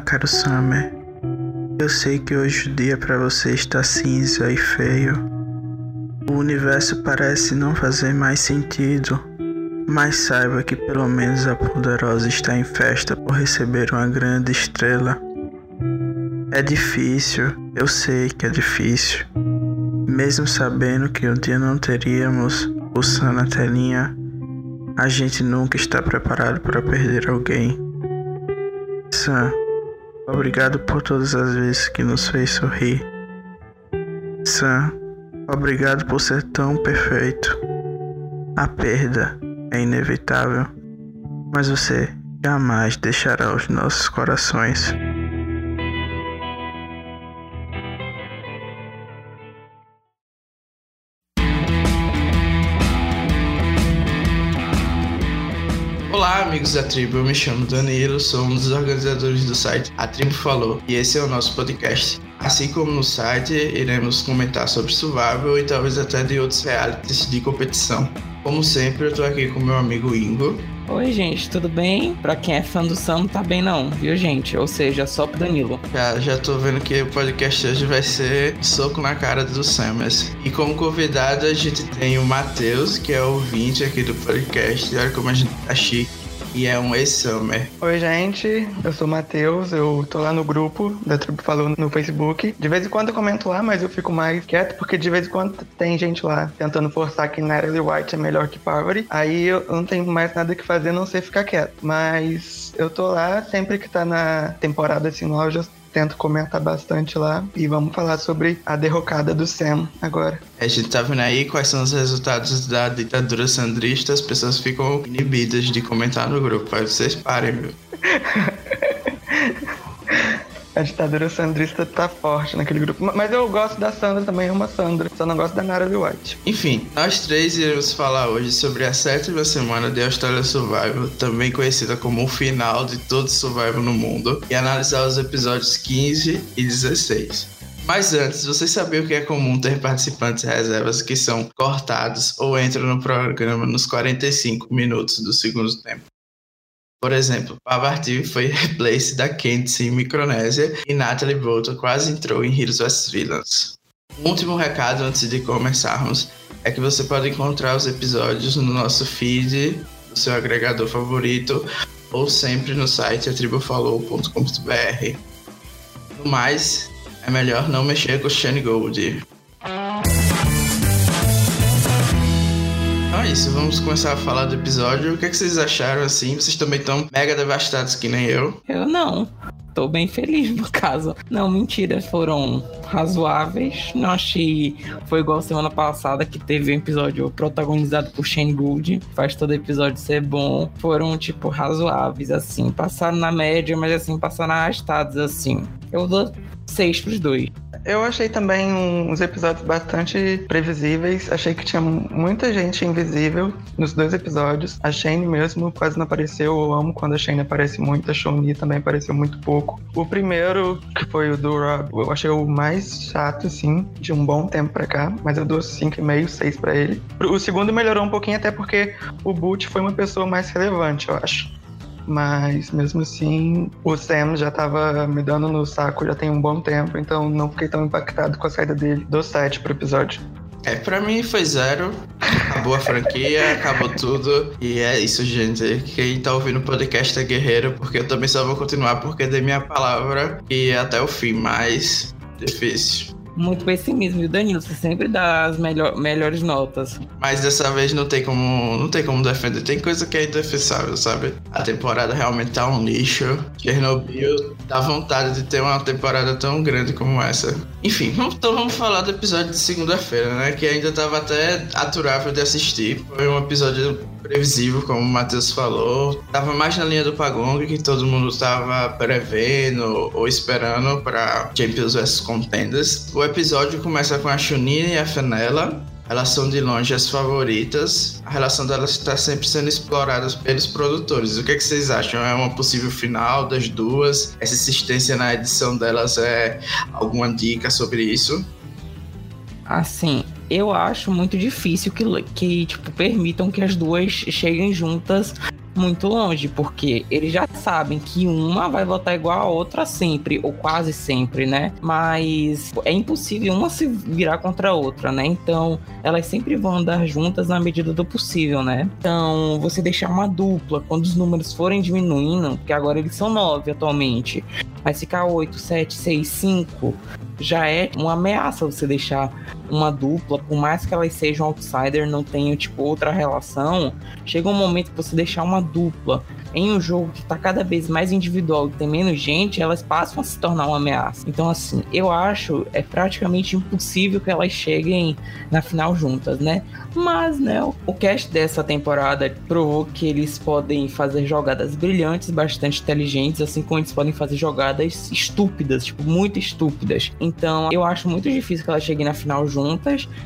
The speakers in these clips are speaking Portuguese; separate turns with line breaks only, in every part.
Caro Summer. Eu sei que hoje o dia para você está cinza e feio. O universo parece não fazer mais sentido, mas saiba que pelo menos a poderosa está em festa por receber uma grande estrela. É difícil, eu sei que é difícil. Mesmo sabendo que um dia não teríamos o Sun na telinha, a gente nunca está preparado para perder alguém. Sam, obrigado por todas as vezes que nos fez sorrir. Sam, obrigado por ser tão perfeito. A perda é inevitável, mas você jamais deixará os nossos corações.
Amigos da tribo. Eu me chamo Danilo, sou um dos organizadores do site A Tribo Falou e esse é o nosso podcast. Assim como no site, iremos comentar sobre survival e talvez até de outros realities de competição. Como sempre, eu tô aqui com meu amigo Ingo.
Oi, gente, tudo bem? Pra quem é fã do Sam, não tá bem não, viu, gente? Ou seja, só pro Danilo.
Já, já tô vendo que o podcast hoje vai ser soco na cara do Samus. E como convidado, a gente tem o Matheus, que é ouvinte aqui do podcast. Olha como a gente tá chique e é um ex-summer.
Oi, gente, eu sou o Matheus, eu tô lá no grupo da Tribo Falou no Facebook. De vez em quando eu comento lá, mas eu fico mais quieto, porque de vez em quando tem gente lá tentando forçar que Natalie White é melhor que Power. Aí eu não tenho mais nada que fazer, não sei ficar quieto. Mas eu tô lá, sempre que tá na temporada assim, eu já tento comentar bastante lá. E vamos falar sobre a derrocada do Sam agora.
A gente tá vendo aí quais são os resultados da ditadura sandrista, as pessoas ficam inibidas de comentar no grupo. Aí vocês parem, viu?
A ditadura sandrista tá forte naquele grupo. Mas eu gosto da Sandra também, é uma Sandra. Só não gosto da Nara White.
Enfim, nós três iremos falar hoje sobre a sétima semana de Australia Survival, também conhecida como o final de todo Survival no mundo, e analisar os episódios 15 e 16. Mas antes, vocês sabiam que é comum ter participantes reservas que são cortados ou entram no programa nos 45 minutos do segundo tempo? Por exemplo, Pavarti foi replace da Kent em Micronésia e Natalie Bolton quase entrou em Heroes vs Villains. Um último recado antes de começarmos é que você pode encontrar os episódios no nosso feed, no seu agregador favorito ou sempre no site atribufalou.com.br. No mais, é melhor não mexer com o Shane Gold. Então é isso, vamos começar a falar do episódio. O que, é que vocês acharam assim? Vocês também estão mega devastados que nem eu?
Eu não. Tô bem feliz no caso. Não, mentira, foram razoáveis. Não achei. Foi igual semana passada que teve um episódio protagonizado por Shane Gould. Faz todo episódio ser bom. Foram, tipo, razoáveis, assim. Passaram na média, mas assim, passaram arrastados, assim. Eu dou seis pros dois.
Eu achei também uns episódios bastante previsíveis. Achei que tinha muita gente invisível nos dois episódios. A Shane mesmo quase não apareceu. Eu amo quando a Shane aparece muito. A Shoni também apareceu muito pouco. O primeiro, que foi o do Rob, eu achei o mais chato, assim, de um bom tempo pra cá. Mas eu dou 5,5, 6 pra ele. O segundo melhorou um pouquinho, até porque o Boot foi uma pessoa mais relevante, eu acho. Mas mesmo assim, o Sam já tava me dando no saco já tem um bom tempo, então não fiquei tão impactado com a saída dele do set pro episódio.
É, pra mim foi zero. Acabou a franquia, acabou tudo. E é isso, gente. Quem tá ouvindo o podcast é guerreiro, porque eu também só vou continuar porque dei minha palavra e até o fim, mas difícil
muito pessimismo. E o Danilo, você sempre dá as melhor, melhores notas.
Mas dessa vez não tem como não tem como defender. Tem coisa que é indefensável, sabe? A temporada realmente tá um lixo. Chernobyl dá vontade de ter uma temporada tão grande como essa. Enfim, então vamos falar do episódio de segunda-feira, né? Que ainda tava até aturável de assistir. Foi um episódio previsível, como o Matheus falou. Tava mais na linha do Pagong, que todo mundo tava prevendo ou esperando para Champions vs Contenders. O episódio começa com a Chunina e a Fenella. Elas são de longe as favoritas. A relação delas está sempre sendo explorada pelos produtores. O que, é que vocês acham? É uma possível final das duas? Essa insistência na edição delas é alguma dica sobre isso?
Assim, eu acho muito difícil que, que tipo, permitam que as duas cheguem juntas muito longe, porque eles já sabem que uma vai votar igual a outra sempre, ou quase sempre, né? Mas é impossível uma se virar contra a outra, né? Então, elas sempre vão andar juntas na medida do possível, né? Então, você deixar uma dupla, quando os números forem diminuindo, porque agora eles são nove atualmente, mas ficar oito, sete, seis, cinco, já é uma ameaça você deixar uma dupla, por mais que elas sejam outsider, não tenham tipo outra relação, chega um momento que você deixar uma dupla em um jogo que tá cada vez mais individual e tem menos gente, elas passam a se tornar uma ameaça. Então, assim, eu acho é praticamente impossível que elas cheguem na final juntas, né? Mas, né, o cast dessa temporada provou que eles podem fazer jogadas brilhantes, bastante inteligentes, assim como eles podem fazer jogadas estúpidas, tipo, muito estúpidas. Então, eu acho muito difícil que elas cheguem na final juntas,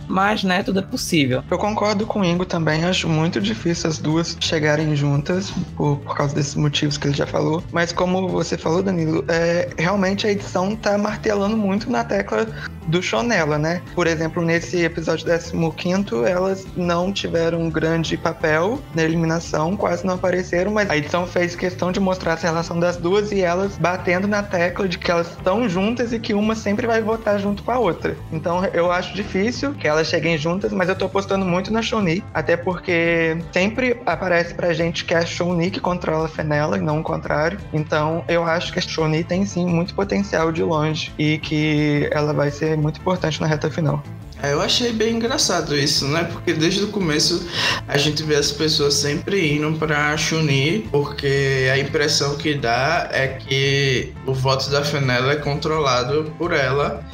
mas, né, tudo é possível.
Eu concordo com o Ingo também, acho muito difícil as duas chegarem juntas, por, por causa desses motivos que ele já falou. Mas como você falou, Danilo, é, realmente a edição tá martelando muito na tecla do Shonella, né? Por exemplo, nesse episódio 15, elas não tiveram um grande papel na eliminação, quase não apareceram, mas a edição fez questão de mostrar essa relação das duas e elas batendo na tecla de que elas estão juntas e que uma sempre vai votar junto com a outra. Então eu acho difícil que elas cheguem juntas, mas eu tô apostando muito na Shoni, até porque sempre aparece pra gente que é a Shoni que controla a Fenella e não o contrário. Então eu acho que a Shoni tem sim muito potencial de longe e que ela vai ser muito importante na reta final.
É, eu achei bem engraçado isso, né? Porque desde o começo a gente vê as pessoas sempre indo pra Chun-Li, porque a impressão que dá é que o voto da Fenella é controlado por ela.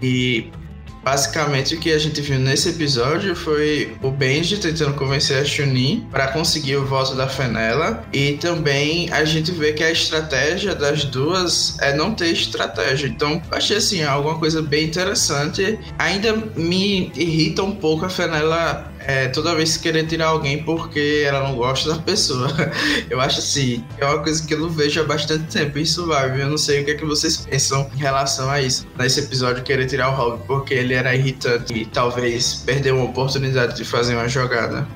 E Basicamente, o que a gente viu nesse episódio foi o Benji tentando convencer a Chunin para conseguir o voto da Fenella. E também a gente vê que a estratégia das duas é não ter estratégia. Então, achei assim, alguma coisa bem interessante. Ainda me irrita um pouco a Fenella é, toda vez querer tirar alguém porque ela não gosta da pessoa. Eu acho assim, é uma coisa que eu não vejo há bastante tempo em Survival. Eu não sei o que é que vocês pensam em relação a isso. Nesse episódio, querer tirar o Rob porque ele era irritante e talvez perdeu uma oportunidade de fazer uma jogada.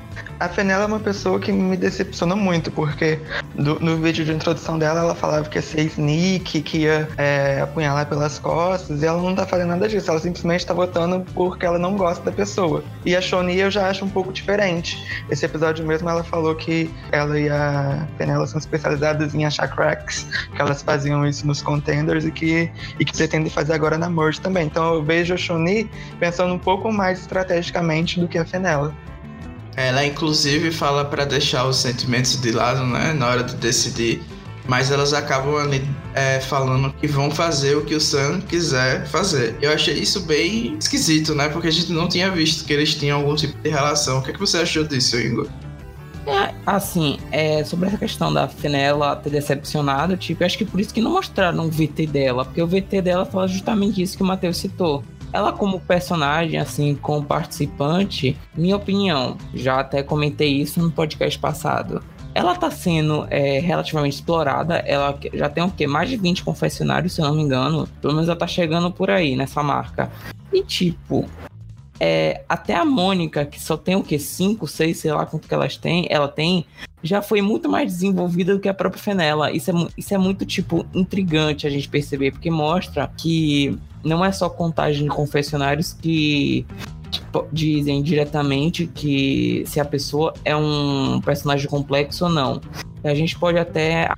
A Fenella é uma pessoa que me decepciona muito, porque do, no vídeo de introdução dela, ela falava que ia ser sneak, que ia é, apunhalar pelas costas, e ela não tá fazendo nada disso, ela simplesmente tá votando porque ela não gosta da pessoa. E a Shoni eu já acho um pouco diferente. Esse episódio mesmo, ela falou que ela e a Fenella são especializadas em achar cracks, que elas faziam isso nos contenders e que, e que pretendem fazer agora na Merge também. Então eu vejo a Shoni pensando um pouco mais estrategicamente do que a Fenella.
Ela inclusive fala para deixar os sentimentos de lado, né, na hora de decidir. Mas elas acabam ali é, falando que vão fazer o que o Sam quiser fazer. Eu achei isso bem esquisito, né? Porque a gente não tinha visto que eles tinham algum tipo de relação. O que, é que você achou disso, Ingo?
É, assim, é, sobre essa questão da Fenella ter decepcionado, tipo, eu acho que por isso que não mostraram o VT dela, porque o VT dela fala justamente isso que o Matheus citou. Ela, como personagem, assim, como participante, minha opinião, já até comentei isso no podcast passado. Ela tá sendo é, relativamente explorada. Ela já tem o quê? Mais de 20 confessionários, se eu não me engano. Pelo menos ela tá chegando por aí nessa marca. E tipo, é, até a Mônica, que só tem o que? 5, 6, sei lá quanto que elas têm, ela tem, já foi muito mais desenvolvida do que a própria Fenella. Isso é, isso é muito, tipo, intrigante a gente perceber, porque mostra que não é só contagem de confessionários que tipo, dizem diretamente que se a pessoa é um personagem complexo ou não. A gente pode até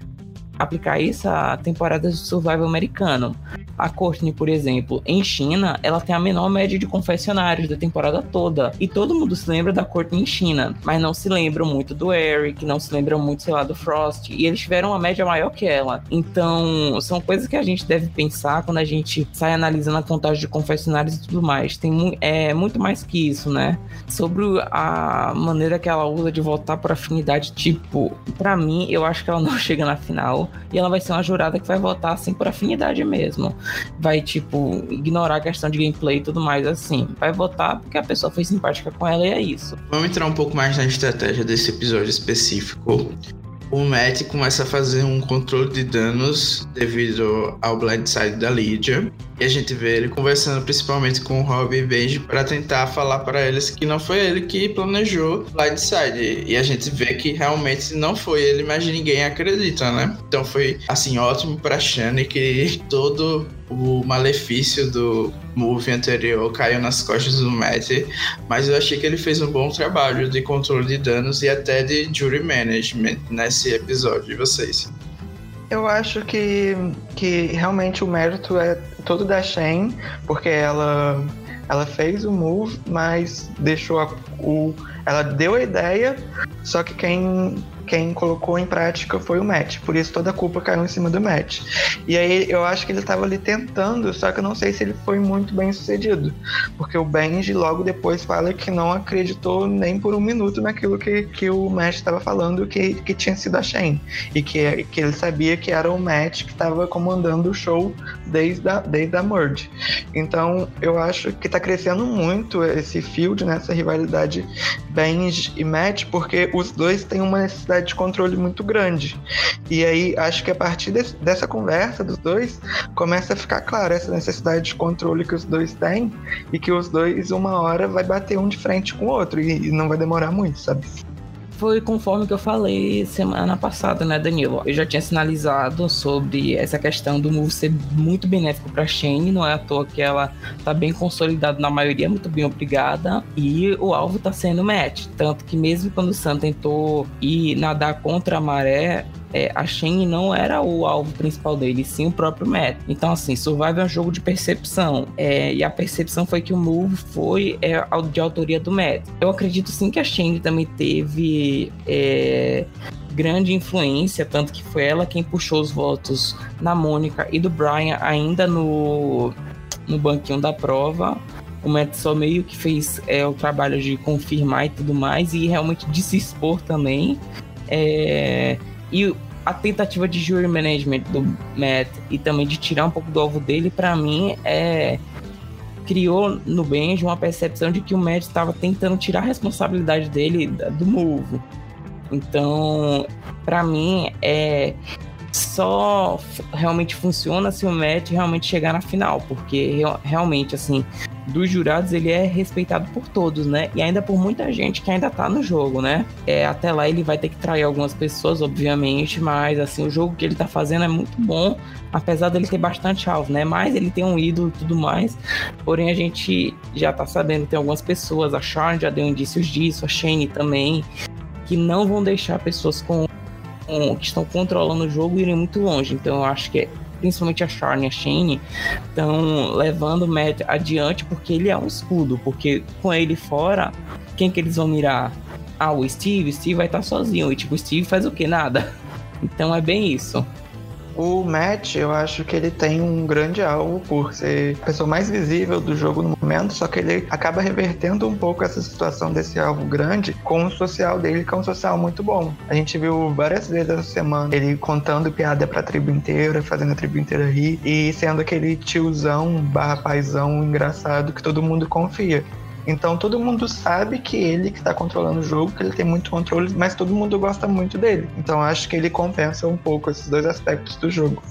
aplicar isso a temporadas de survival americano. A Courtney, por exemplo, em China, ela tem a menor média de confessionários da temporada toda. E todo mundo se lembra da Courtney em China, mas não se lembram muito do Eric, não se lembram muito, sei lá, do Frost. E eles tiveram uma média maior que ela. Então, são coisas que a gente deve pensar quando a gente sai analisando a contagem de confessionários e tudo mais. Tem é, muito mais que isso, né? Sobre a maneira que ela usa de votar por afinidade, tipo, para mim, eu acho que ela não chega na final e ela vai ser uma jurada que vai votar assim por afinidade mesmo vai, tipo, ignorar a questão de gameplay e tudo mais, assim. Vai votar porque a pessoa foi simpática com ela e é isso.
Vamos entrar um pouco mais na estratégia desse episódio específico. O Matt começa a fazer um controle de danos devido ao blindside da Lydia. E a gente vê ele conversando principalmente com o Rob e Benji para tentar falar para eles que não foi ele que planejou Blindside. E a gente vê que realmente não foi ele, mas ninguém acredita, né? Então foi assim ótimo para Shane que todo o malefício do movie anterior caiu nas costas do Matt, mas eu achei que ele fez um bom trabalho de controle de danos e até de jury management nesse episódio de vocês.
Eu acho que, que realmente o mérito é todo da Shane, porque ela, ela fez o move, mas deixou a, o. Ela deu a ideia, só que quem quem colocou em prática foi o Matt. Por isso toda a culpa caiu em cima do Matt. E aí eu acho que ele estava ali tentando, só que eu não sei se ele foi muito bem sucedido. Porque o Benji logo depois fala que não acreditou nem por um minuto naquilo que, que o Matt estava falando que, que tinha sido a Shane. E que, que ele sabia que era o Matt que estava comandando o show desde a, desde a Merge. Então eu acho que está crescendo muito esse field, nessa né, rivalidade Benji e Matt, porque os dois têm uma necessidade necessidade de controle muito grande. E aí acho que a partir desse, dessa conversa dos dois começa a ficar claro essa necessidade de controle que os dois têm e que os dois uma hora vai bater um de frente com o outro e, e não vai demorar muito, sabe?
Foi conforme que eu falei semana passada, né, Danilo? Eu já tinha sinalizado sobre essa questão do move ser muito benéfico para Shane, não é à toa que ela tá bem consolidada na maioria, muito bem obrigada, e o alvo tá sendo match, tanto que mesmo quando o Sam tentou ir nadar contra a maré, é, a Shen não era o alvo principal dele, sim o próprio Matt. Então, assim, Survival é um jogo de percepção. É, e a percepção foi que o move foi é, de autoria do Matt. Eu acredito sim que a Shen também teve é, grande influência, tanto que foi ela quem puxou os votos na Mônica e do Brian ainda no, no banquinho da prova. O Matt só meio que fez é, o trabalho de confirmar e tudo mais, e realmente de se expor também. É, e a tentativa de jury management do Matt e também de tirar um pouco do alvo dele, para mim, é criou no Benji uma percepção de que o Matt estava tentando tirar a responsabilidade dele do move. Então, para mim, é só realmente funciona se o Matt realmente chegar na final, porque realmente, assim, dos jurados, ele é respeitado por todos, né? E ainda por muita gente que ainda tá no jogo, né? É, até lá ele vai ter que trair algumas pessoas, obviamente, mas assim, o jogo que ele tá fazendo é muito bom, apesar dele ter bastante alvo, né? Mas ele tem um ídolo e tudo mais. Porém, a gente já tá sabendo, tem algumas pessoas, a Sharon já deu indícios disso, a Shane também, que não vão deixar pessoas com, que estão controlando o jogo irem muito longe. Então, eu acho que é principalmente a Sharn e a Shane, estão levando o Matt adiante porque ele é um escudo. Porque com ele fora, quem que eles vão mirar? Ah, o Steve? Steve vai estar sozinho. E tipo, o Steve faz o que? Nada. Então é bem isso.
O Matt, eu acho que ele tem um grande alvo por ser a pessoa mais visível do jogo no momento, só que ele acaba revertendo um pouco essa situação desse alvo grande com o social dele, que é um social muito bom. A gente viu várias vezes essa semana ele contando piada pra tribo inteira, fazendo a tribo inteira rir e sendo aquele tiozão barra paizão engraçado que todo mundo confia. Então todo mundo sabe que ele que está controlando o jogo, que ele tem muito controle, mas todo mundo gosta muito dele. Então acho que ele compensa um pouco esses dois aspectos do jogo.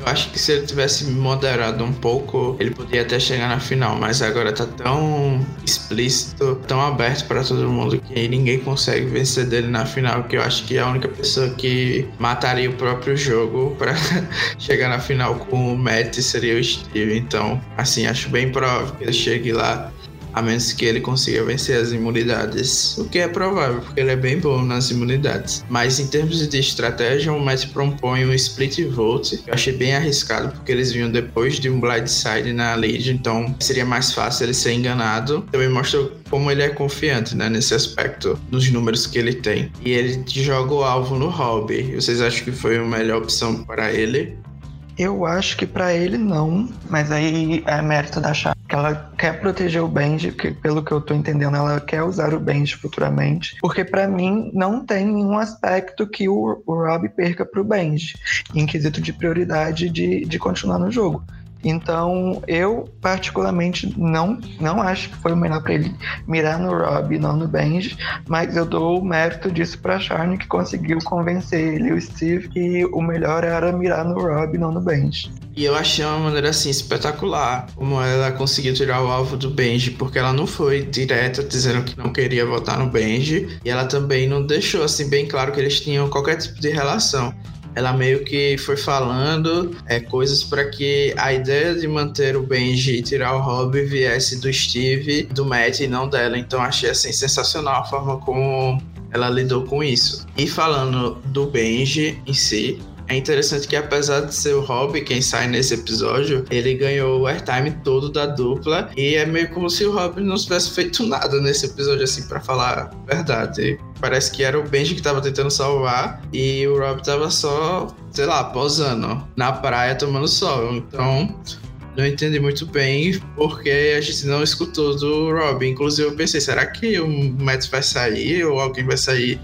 Eu acho que se ele tivesse moderado um pouco, ele poderia até chegar na final, mas agora tá tão explícito, tão aberto para todo mundo que ninguém consegue vencer dele na final, que eu acho que a única pessoa que mataria o próprio jogo para chegar na final com o Matt seria o Steve. Então, assim, acho bem provável que ele chegue lá a menos que ele consiga vencer as imunidades, o que é provável, porque ele é bem bom nas imunidades. Mas em termos de estratégia, o Matt propõe um split vote, eu achei bem arriscado, porque eles vinham depois de um blindside na lead, então seria mais fácil ele ser enganado. Também mostra como ele é confiante, né, nesse aspecto, nos números que ele tem. E ele joga o alvo no hobby. Vocês acham que foi a melhor opção para ele?
Eu acho que para ele não, mas aí é mérito da Chá. Que ela quer proteger o Benji, que pelo que eu tô entendendo, ela quer usar o Benji futuramente. Porque para mim não tem nenhum aspecto que o, o Rob perca pro Benji, em quesito de prioridade de, de continuar no jogo. Então, eu particularmente não, não acho que foi o melhor para ele mirar no Rob não no Benji, mas eu dou o mérito disso para Charne que conseguiu convencer ele e o Steve que o melhor era mirar no Rob não no Benji.
E eu achei uma maneira assim espetacular como ela conseguiu tirar o alvo do Benji, porque ela não foi direta dizendo que não queria votar no Benji, e ela também não deixou assim bem claro que eles tinham qualquer tipo de relação ela meio que foi falando é, coisas para que a ideia de manter o Benji e tirar o Rob viesse do Steve, do Matt e não dela. Então achei assim sensacional a forma como ela lidou com isso. E falando do Benji em si, é interessante que apesar de ser o Rob quem sai nesse episódio, ele ganhou o airtime todo da dupla e é meio como se o Rob não tivesse feito nada nesse episódio, assim, para falar a verdade. Parece que era o Benji que tava tentando salvar e o Rob tava só, sei lá, posando na praia tomando sol. Então, não entendi muito bem porque a gente não escutou do Rob. Inclusive, eu pensei, será que o Matt vai sair ou alguém vai sair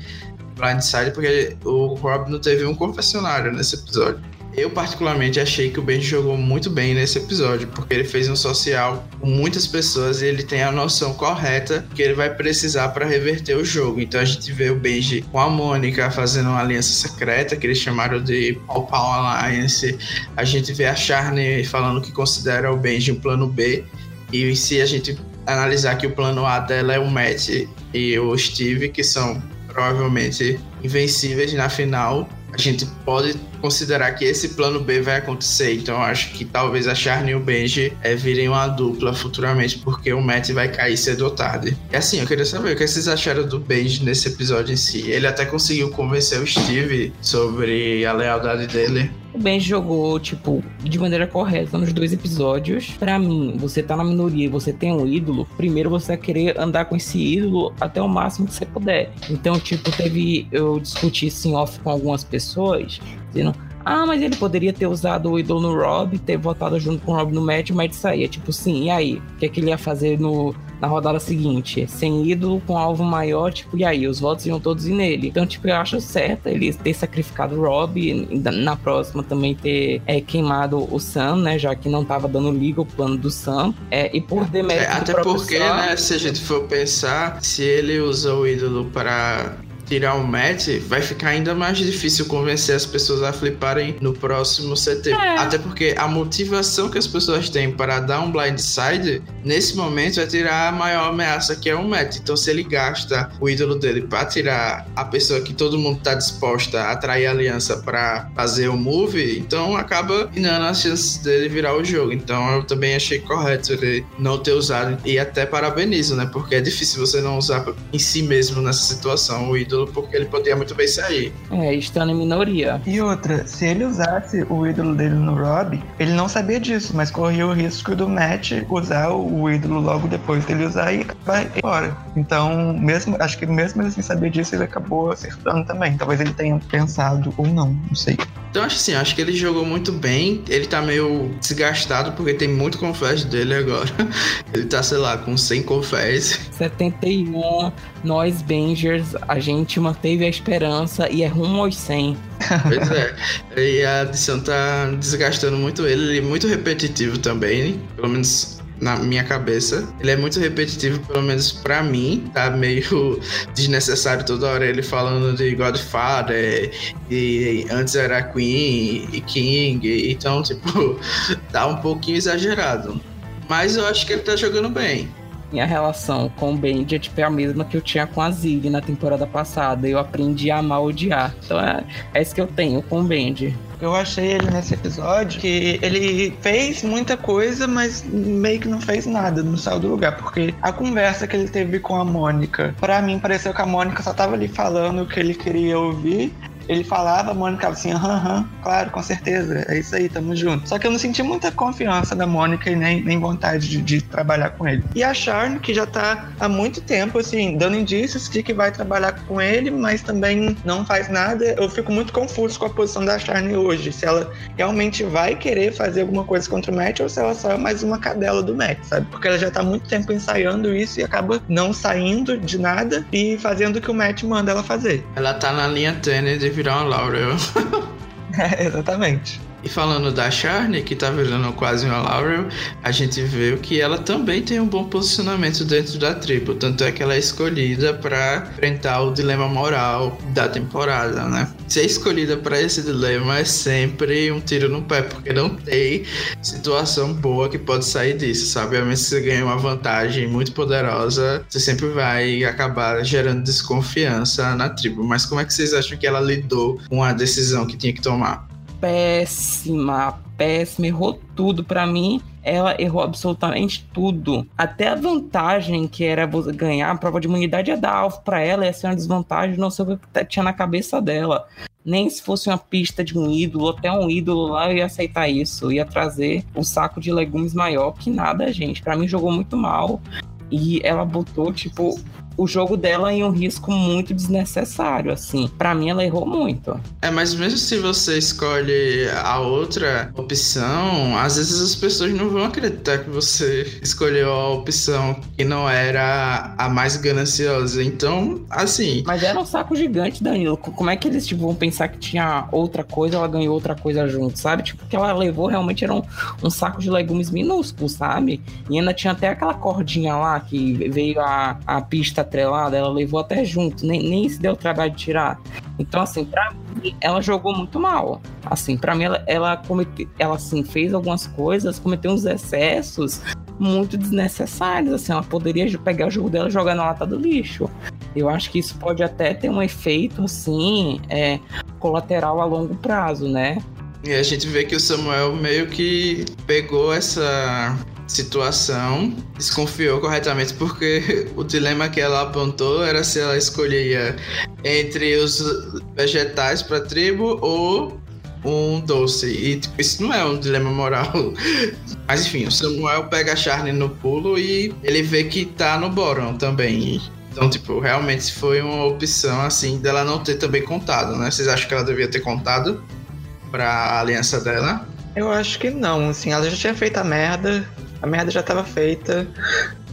Blindside porque o Rob não teve um confessionário nesse episódio. Eu, particularmente, achei que o Benji jogou muito bem nesse episódio, porque ele fez um social com muitas pessoas e ele tem a noção correta que ele vai precisar para reverter o jogo. Então a gente vê o Benji com a Mônica fazendo uma aliança secreta, que eles chamaram de Paul Paul Alliance. A gente vê a Charney falando que considera o Benji um plano B. E se a gente analisar que o plano A dela é o Matt e o Steve, que são provavelmente invencíveis na final, a gente pode considerar que esse plano B vai acontecer. Então acho que talvez a Charne e o Benji é, virem uma dupla futuramente, porque o Matt vai cair cedo ou tarde. E assim, eu queria saber o que vocês acharam do Benji nesse episódio em si. Ele até conseguiu convencer o Steve sobre a lealdade dele
o Ben jogou, tipo, de maneira correta nos dois episódios. Para mim, você tá na minoria e você tem um ídolo, primeiro você vai querer andar com esse ídolo até o máximo que você puder. Então, tipo, teve. Eu discuti isso em off com algumas pessoas, dizendo. Ah, mas ele poderia ter usado o ídolo no Rob, ter votado junto com o Rob no match, mas saía. Tipo, sim, e aí? O que, é que ele ia fazer no, na rodada seguinte, sem ídolo com alvo maior, tipo, e aí, os votos iam todos ir nele. Então, tipo, eu acho certo ele ter sacrificado o Rob, na próxima também ter é, queimado o Sam, né, já que não tava dando liga o plano do Sam, é, e por demérito
é, Até porque, Sam, né, se a gente for pensar, se ele usa o ídolo para tirar o match, vai ficar ainda mais difícil convencer as pessoas a fliparem no próximo CT. É. Até porque a motivação que as pessoas têm para dar um blindside, nesse momento, é tirar a maior ameaça que é o match. Então, se ele gasta o ídolo dele para tirar a pessoa que todo mundo tá disposta a atrair a aliança para fazer o move, então acaba minando as chances dele virar o jogo. Então, eu também achei correto ele não ter usado. E até parabenizo, né? Porque é difícil você não usar em si mesmo nessa situação o ídolo ídolo, porque ele poderia muito bem sair.
É, estando em minoria.
E outra, se ele usasse o ídolo dele no Rob, ele não sabia disso, mas corria o risco do Matt usar o ídolo logo depois dele usar e acabar embora. Então, mesmo, acho que mesmo ele sem saber disso, ele acabou acertando também. Talvez ele tenha pensado ou não, não sei.
Então, acho assim, acho que ele jogou muito bem. Ele tá meio desgastado porque tem muito confés dele agora. ele tá, sei lá, com 100 confés.
71, nós Bangers, a gente manteve a esperança e é rumo aos 100.
Pois é. E a adição tá desgastando muito ele. Ele é muito repetitivo também. Pelo menos na minha cabeça. Ele é muito repetitivo, pelo menos para mim. Tá meio desnecessário toda hora ele falando de Godfather e antes era Queen e King. Então, tipo, tá um pouquinho exagerado. Mas eu acho que ele tá jogando bem.
Minha relação com o Benji é tipo, é a mesma que eu tinha com a Zig na temporada passada. Eu aprendi a amar odiar. Então é, é isso que eu tenho com o Benji.
Eu achei ele nesse episódio que ele fez muita coisa, mas meio que não fez nada, não saiu do lugar. Porque a conversa que ele teve com a Mônica, para mim pareceu que a Mônica só tava ali falando o que ele queria ouvir ele falava, a Mônica assim, aham, aham, claro, com certeza, é isso aí, tamo junto. Só que eu não senti muita confiança da Mônica e nem, nem vontade de, de trabalhar com ele. E a Charne, que já tá há muito tempo, assim, dando indícios de que vai trabalhar com ele, mas também não faz nada. Eu fico muito confuso com a posição da Charne hoje. Se ela realmente vai querer fazer alguma coisa contra o Matt ou se ela só é mais uma cadela do Matt, sabe? Porque ela já tá há muito tempo ensaiando isso e acaba não saindo de nada e fazendo o que o Matt manda ela fazer.
Ela tá na linha tênue de virar uma Laurel.
é, exatamente.
E falando da Charne, que tá virando quase uma Laurel, a gente vê que ela também tem um bom posicionamento dentro da tribo. Tanto é que ela é escolhida para enfrentar o dilema moral da temporada, né? Ser escolhida para esse dilema é sempre um tiro no pé, porque não tem situação boa que pode sair disso, sabe? A menos que você ganhe uma vantagem muito poderosa, você sempre vai acabar gerando desconfiança na tribo. Mas como é que vocês acham que ela lidou com a decisão que tinha que tomar?
Péssima, péssima, errou tudo para mim. Ela errou absolutamente tudo. Até a vantagem que era ganhar a prova de imunidade ia dar alvo para ela, ia ser uma desvantagem, não sei o que tinha na cabeça dela. Nem se fosse uma pista de um ídolo, até um ídolo lá, eu ia aceitar isso. ia trazer um saco de legumes maior que nada, gente. Para mim jogou muito mal. E ela botou, tipo, o jogo dela em um risco muito desnecessário, assim. Para mim, ela errou muito.
É, mas mesmo se você escolhe a outra opção, às vezes as pessoas não vão acreditar que você escolheu a opção que não era a mais gananciosa. Então, assim.
Mas era um saco gigante, Danilo. Como é que eles tipo, vão pensar que tinha outra coisa, ela ganhou outra coisa junto, sabe? Tipo, o que ela levou realmente era um, um saco de legumes minúsculo, sabe? E ainda tinha até aquela cordinha lá que veio a, a pista atrelada, ela levou até junto, nem, nem se deu o trabalho de tirar. Então, assim, pra mim, ela jogou muito mal. Assim, pra mim, ela, ela, comete, ela assim, fez algumas coisas, cometeu uns excessos muito desnecessários. Assim, ela poderia pegar o jogo dela e jogar na lata do lixo. Eu acho que isso pode até ter um efeito, assim, é, colateral a longo prazo, né?
E a gente vê que o Samuel meio que pegou essa situação, desconfiou corretamente porque o dilema que ela apontou era se ela escolhia entre os vegetais para tribo ou um doce. E tipo, isso não é um dilema moral. Mas enfim, o Samuel pega a Charlie no pulo e ele vê que tá no Boron também. Então, tipo, realmente foi uma opção assim dela não ter também contado, né? Vocês acham que ela devia ter contado pra aliança dela?
Eu acho que não, assim, ela já tinha feito a merda, a merda já estava feita.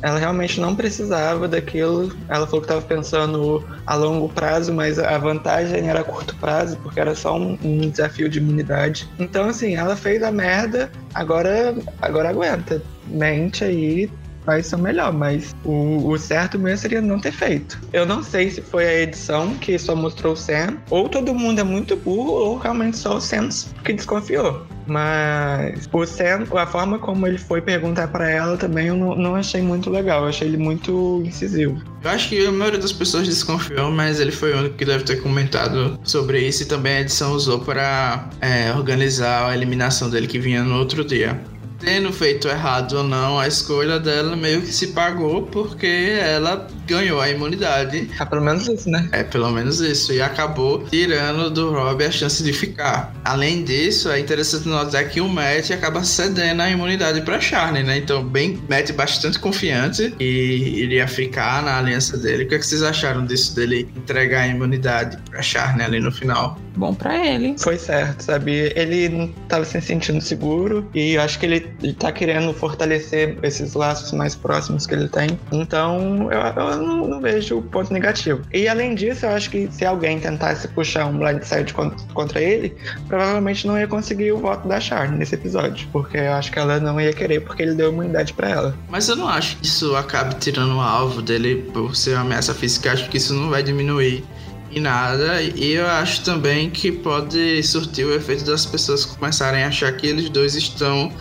Ela realmente não precisava daquilo. Ela falou que estava pensando a longo prazo, mas a vantagem era a curto prazo, porque era só um, um, desafio de imunidade. Então, assim, ela fez a merda, agora, agora aguenta. Mente aí, vai ser melhor, mas o, o, certo mesmo seria não ter feito. Eu não sei se foi a edição que só mostrou o Sam, ou todo mundo é muito burro, ou realmente só o Sam que desconfiou. Mas o Sam, a forma como ele foi perguntar para ela também eu não, não, achei muito legal. Eu achei ele muito incisivo.
Eu acho que a maioria das pessoas desconfiou, mas ele foi o único que deve ter comentado sobre isso e também a edição usou para é, organizar a eliminação dele que vinha no outro dia tendo feito errado ou não, a escolha dela meio que se pagou porque ela ganhou a imunidade.
É pelo menos isso, né?
É, pelo menos isso. E acabou tirando do Rob a chance de ficar. Além disso, é interessante notar que o Matt acaba cedendo a imunidade para Charlie, né? Então, bem, Matt bastante confiante que iria ficar na aliança dele. O que, é que vocês acharam disso, dele entregar a imunidade para Charlie ali no final?
Bom para ele.
Foi certo, sabe? Ele não tava se sentindo seguro e acho que ele ele tá querendo fortalecer esses laços mais próximos que ele tem. Então, eu, eu não, não, vejo ponto negativo. E além disso, eu acho que se alguém tentasse puxar um blindside contra, contra ele, provavelmente não ia conseguir o voto da Charlie nesse episódio, porque eu acho que ela não ia querer porque ele deu imunidade para ela.
Mas eu não acho que isso acabe tirando o alvo dele por ser uma ameaça física. Acho que isso não vai diminuir em nada. E eu acho também que pode surtir o efeito das pessoas começarem a achar que eles dois estão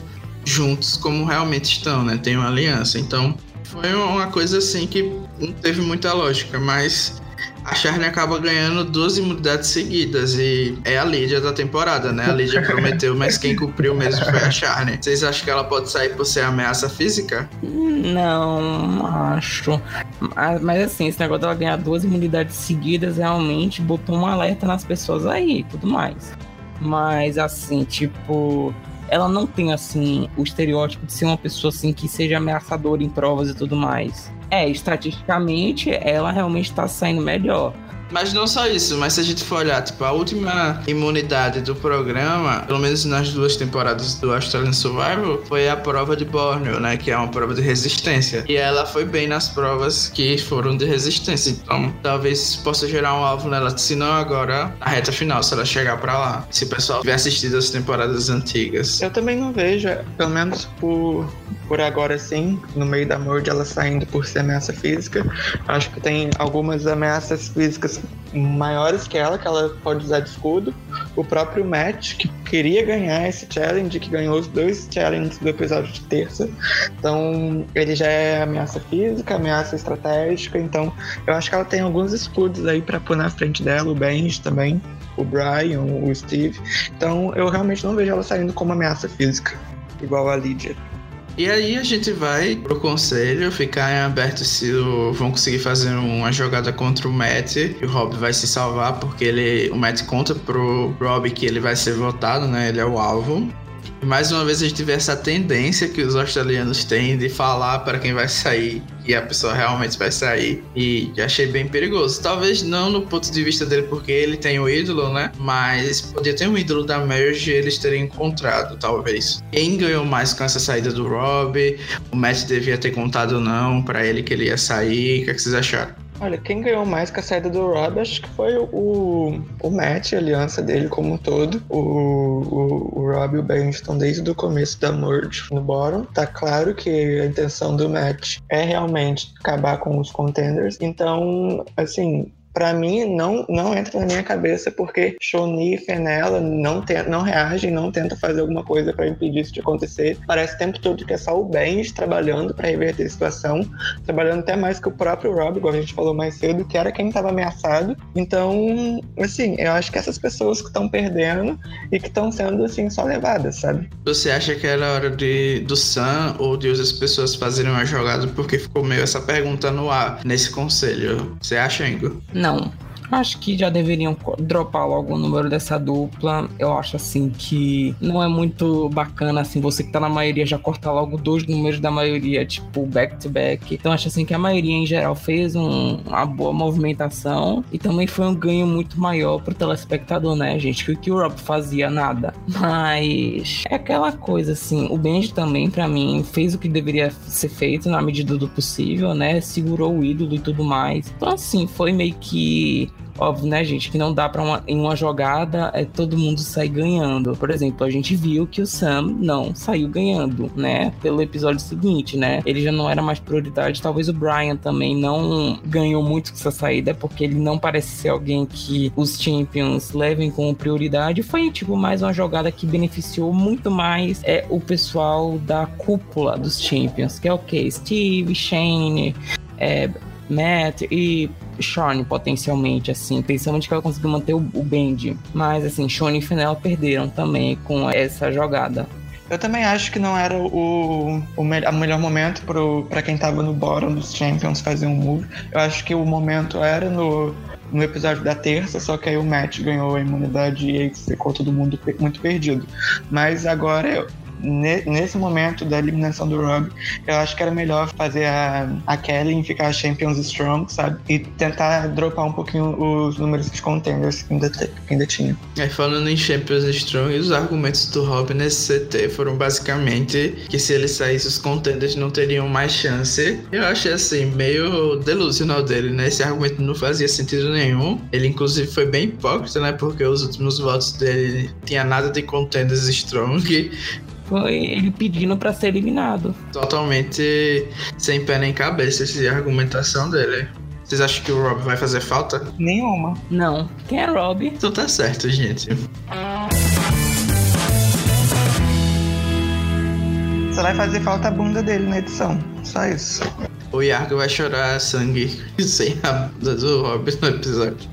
juntos como realmente estão, né? Tem uma aliança. Então, foi uma coisa assim que não teve muita lógica, mas a Charlie acaba ganhando duas imunidades seguidas e é a Lídia da temporada, né? A Lídia prometeu, mas quem cumpriu mesmo foi a Charlie. Vocês acham que ela pode sair por ser ameaça física?
Não, acho. Mas assim, esse negócio dela ganhar duas imunidades seguidas realmente botou um alerta nas pessoas aí e tudo mais. Mas assim, tipo, ela não tem, assim, o estereótipo de ser uma pessoa, assim, que seja ameaçadora em provas e tudo mais. É, estatisticamente, ela realmente tá saindo melhor.
Mas não só isso, mas se a gente for olhar, tipo, a última imunidade do programa, pelo menos nas duas temporadas do Australian Survival, foi a prova de Borneo, né? Que é uma prova de resistência. E ela foi bem nas provas que foram de resistência. Então, talvez possa gerar um alvo nela, se não agora, na reta final, se ela chegar para lá. Se o pessoal tiver assistido as temporadas antigas.
Eu também não vejo, pelo menos por, por agora sim, no meio da Merge ela saindo por ser ameaça física. Acho que tem algumas ameaças físicas maiores que ela, que ela pode usar de escudo. O próprio Matt, que queria ganhar esse challenge, que ganhou os dois challenges do episódio de terça. Então, ele já é ameaça física, ameaça estratégica. Então, eu acho que ela tem alguns escudos aí para pôr na frente dela, o Benji também, o Brian, o Steve. Então, eu realmente não vejo ela saindo como ameaça física, igual a Lydia.
E aí a gente vai pro conselho, ficar em aberto se vão conseguir fazer uma jogada contra o Matt e o Rob vai se salvar porque ele, o Matt conta pro Rob que ele vai ser votado, né? Ele é o alvo. E mais uma vez a gente vê essa tendência que os australianos têm de falar para quem vai sair que a pessoa realmente vai sair. E achei bem perigoso. Talvez não no ponto de vista dele, porque ele tem o ídolo, né? Mas podia ter um ídolo da Merge e eles terem encontrado, talvez. Quem ganhou mais com essa saída do Rob? O Matt devia ter contado não para ele que ele ia sair. O que, é que vocês acharam?
Olha, quem ganhou mais com a saída do Rob, acho que foi o, o Matt, a aliança dele como um todo. O, o, o Rob e o Ben estão desde o começo da merge no bottom. Tá claro que a intenção do Matt é realmente acabar com os contenders. Então, assim, para mim não não entra na minha cabeça porque Shoni e Fenella não tem, não reagem, não tentam fazer alguma coisa para impedir isso de acontecer. Parece o tempo todo que é só o Benji trabalhando para reverter a situação, trabalhando até mais que o próprio Rob, igual a gente falou mais cedo, que era quem estava ameaçado. Então, assim, eu acho que essas pessoas que estão perdendo e que estão sendo assim só levadas, sabe?
Você acha que era hora de do Sam ou de outras pessoas fazerem uma jogada porque ficou meio essa pergunta no ar nesse conselho? Você acha, Ingo?
Não. Acho que já deveriam dropar logo o número dessa dupla. Eu acho assim que não é muito bacana assim você que tá na maioria já cortar logo dois números da maioria, tipo back to back. Então acho assim que a maioria em geral fez um, uma boa movimentação e também foi um ganho muito maior pro telespectador, né, gente? Que o que o Rob fazia nada. Mas é aquela coisa assim, o Benji também para mim fez o que deveria ser feito na medida do possível, né? Segurou o ídolo e tudo mais. Então assim, foi meio que Óbvio, né, gente, que não dá para uma, em uma jogada é todo mundo sair ganhando. Por exemplo, a gente viu que o Sam não saiu ganhando, né, pelo episódio seguinte, né? Ele já não era mais prioridade. Talvez o Brian também não ganhou muito com essa saída, porque ele não parece ser alguém que os Champions levem como prioridade. Foi, tipo, mais uma jogada que beneficiou muito mais é, o pessoal da cúpula dos Champions, que é o que? Steve, Shane, é, Matt e Sean, potencialmente, assim, principalmente que ela conseguiu manter o, o. Mas, assim, Sean e Fenella perderam também com essa jogada.
Eu também acho que não era o, o, me o melhor momento para quem tava no bottom dos Champions fazer um move. Eu acho que o momento era no, no episódio da terça, só que aí o Matt ganhou a imunidade e ficou todo mundo muito perdido. Mas agora nesse momento da eliminação do Rob, eu acho que era melhor fazer a, a Kelly ficar Champions Strong, sabe? E tentar dropar um pouquinho os números de contenders que ainda, que ainda tinha.
Aí falando em Champions Strong, os argumentos do Rob nesse CT foram basicamente que se ele saísse, os contenders não teriam mais chance. Eu achei assim, meio delusional dele, né? Esse argumento não fazia sentido nenhum. Ele, inclusive, foi bem hipócrita, né? Porque os últimos votos dele tinha nada de contenders strong
foi ele pedindo para ser eliminado.
Totalmente sem pé nem cabeça essa argumentação dele. Vocês acham que o Rob vai fazer falta?
Nenhuma.
Não. Quem é Rob?
Então tá certo, gente.
Só vai fazer falta a bunda dele na edição. Só isso.
O Yargo vai chorar sangue sem a bunda do Rob no episódio.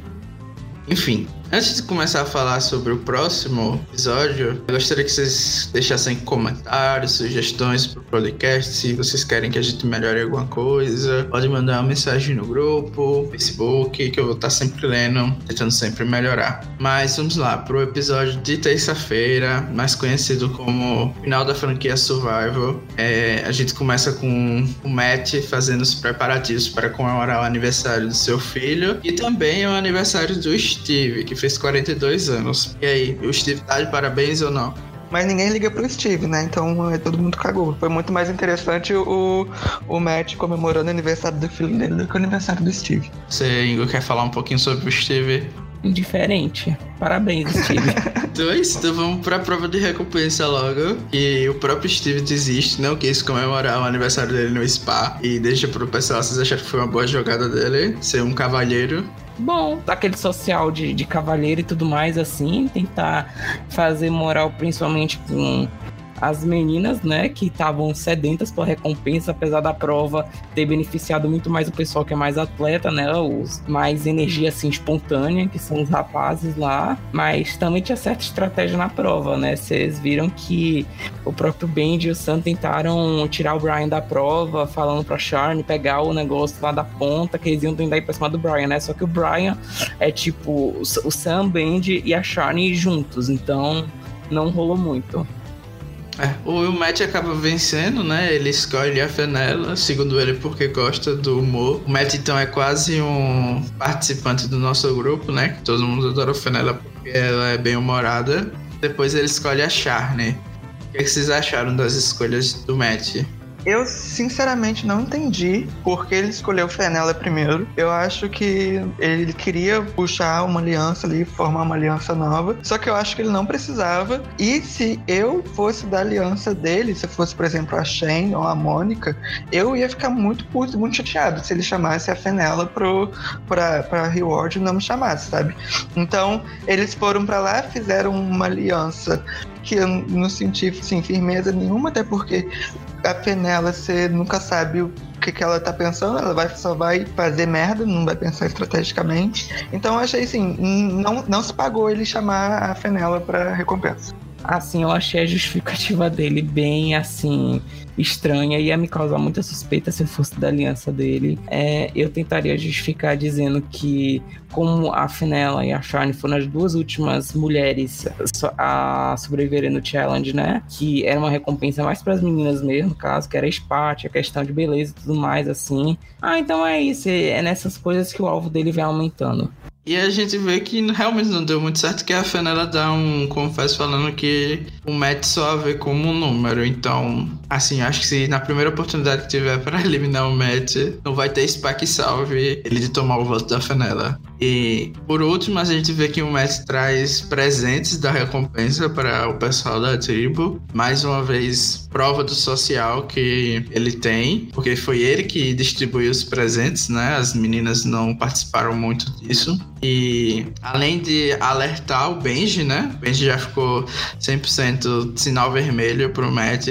Enfim, Antes de começar a falar sobre o próximo episódio, eu gostaria que vocês deixassem comentários, sugestões pro podcast, se vocês querem que a gente melhore alguma coisa. Pode mandar uma mensagem no grupo, Facebook, que eu vou estar sempre lendo, tentando sempre melhorar. Mas vamos lá, pro episódio de terça-feira, mais conhecido como final da franquia Survival. É, a gente começa com o Matt fazendo os preparativos para comemorar o aniversário do seu filho e também o aniversário do Steve, que fez 42 anos. E aí, o Steve tá de parabéns ou não?
Mas ninguém liga pro Steve, né? Então é, todo mundo cagou. Foi muito mais interessante o, o Matt comemorando o aniversário do filho dele do que o aniversário do Steve.
Você, Igor, quer falar um pouquinho sobre o Steve?
Indiferente. Parabéns, Steve.
então é isso, então vamos pra prova de recompensa logo. E o próprio Steve desiste, não quis comemorar o aniversário dele no spa. E deixa pro pessoal, vocês acharam que foi uma boa jogada dele, ser um cavalheiro.
Bom, aquele social de, de cavalheiro e tudo mais, assim, tentar fazer moral principalmente com as meninas, né, que estavam sedentas por recompensa, apesar da prova ter beneficiado muito mais o pessoal que é mais atleta, né, os mais energia assim espontânea, que são os rapazes lá, mas também tinha certa estratégia na prova, né? Vocês viram que o próprio Benji e o Sam tentaram tirar o Brian da prova, falando pra Charne pegar o negócio lá da ponta, que eles iam tentar ir pra cima do Brian, né? Só que o Brian é tipo o Sam, Benji e a Charne juntos, então não rolou muito.
É, o Matt acaba vencendo, né? Ele escolhe a Fenella, segundo ele, porque gosta do humor. O Matt, então, é quase um participante do nosso grupo, né? Todo mundo adora a Fenella porque ela é bem humorada. Depois ele escolhe a Charne. O que, é que vocês acharam das escolhas do Matt?
Eu sinceramente não entendi por que ele escolheu Fenella primeiro. Eu acho que ele queria puxar uma aliança ali, formar uma aliança nova. Só que eu acho que ele não precisava. E se eu fosse da aliança dele, se fosse, por exemplo, a Shane ou a Mônica, eu ia ficar muito puto, muito chateado se ele chamasse a Fenella pro, pra, pra Reward e não me chamasse, sabe? Então, eles foram para lá, fizeram uma aliança que eu não senti assim, firmeza nenhuma, até porque a Fenella, você nunca sabe o que, que ela tá pensando, ela vai, só vai fazer merda, não vai pensar estrategicamente. Então eu achei assim, não, não se pagou ele chamar a Fenella para recompensa.
Assim, eu achei a justificativa dele bem assim estranha ia me causar muita suspeita se eu fosse da aliança dele. É, eu tentaria justificar dizendo que, como a Fenella e a Shine foram as duas últimas mulheres a sobreviverem no challenge, né? Que era uma recompensa mais para as meninas mesmo, no caso, que era spa, a questão de beleza e tudo mais, assim. Ah, então é isso. É nessas coisas que o alvo dele vai aumentando.
E a gente vê que realmente não deu muito certo, que a Fenella dá um confesso falando que o Matt só vê como um número. Então, assim, acho que se na primeira oportunidade que tiver para eliminar o Matt, não vai ter spa que salve ele de tomar o voto da Fenella. E por último, a gente vê que o Matt traz presentes da recompensa para o pessoal da tribo. Mais uma vez, prova do social que ele tem, porque foi ele que distribuiu os presentes, né? As meninas não participaram muito disso. E além de alertar o Benji, né? O Benji já ficou 100% sinal vermelho pro Matt.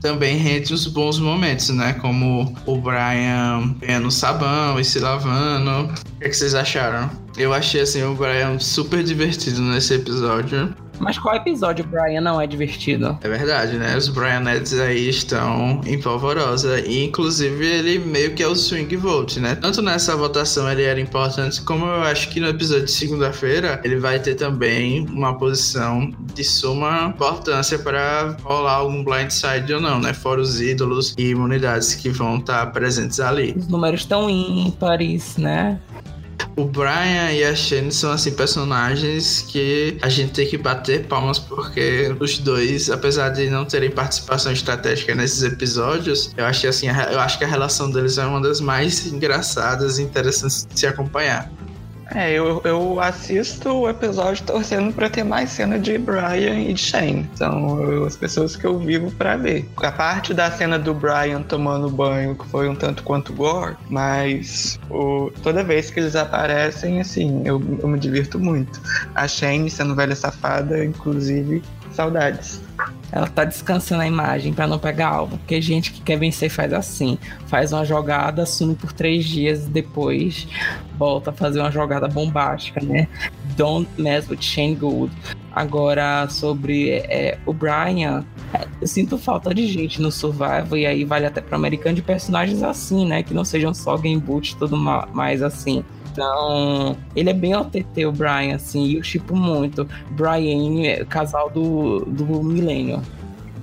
Também rende os bons momentos, né? Como o Brian vendo sabão e se lavando. O que, é que vocês acharam? Eu achei assim o Brian super divertido nesse episódio.
Mas qual episódio Brian não é divertido?
É verdade, né? Os Brianettes aí estão em polvorosa. E inclusive ele meio que é o swing vote, né? Tanto nessa votação ele era importante, como eu acho que no episódio de segunda-feira ele vai ter também uma posição de suma importância para rolar algum blindside ou não, né? Fora os ídolos e imunidades que vão estar presentes ali.
Os números estão ímpares, né?
O Brian e a Shane são assim personagens que a gente tem que bater palmas porque os dois, apesar de não terem participação estratégica nesses episódios, eu assim, eu acho que a relação deles é uma das mais engraçadas e interessantes de se acompanhar.
É, eu, eu assisto o episódio torcendo pra ter mais cena de Brian e de Shane. São eu, as pessoas que eu vivo pra ver. A parte da cena do Brian tomando banho, que foi um tanto quanto gore, mas o, toda vez que eles aparecem, assim, eu, eu me divirto muito. A Shane sendo velha safada, inclusive, saudades.
Ela tá descansando a imagem para não pegar alvo. Porque gente que quer vencer faz assim: faz uma jogada, assume por três dias, depois volta a fazer uma jogada bombástica, né? Don't Mess with Shane Gould. Agora, sobre é, o Brian, é, eu sinto falta de gente no Survival, e aí vale até para americano de personagens assim, né? Que não sejam só game boot e tudo mais assim. Então, ele é bem OTT, o Brian, assim, e eu chipo muito. Brian, é, casal do, do milênio.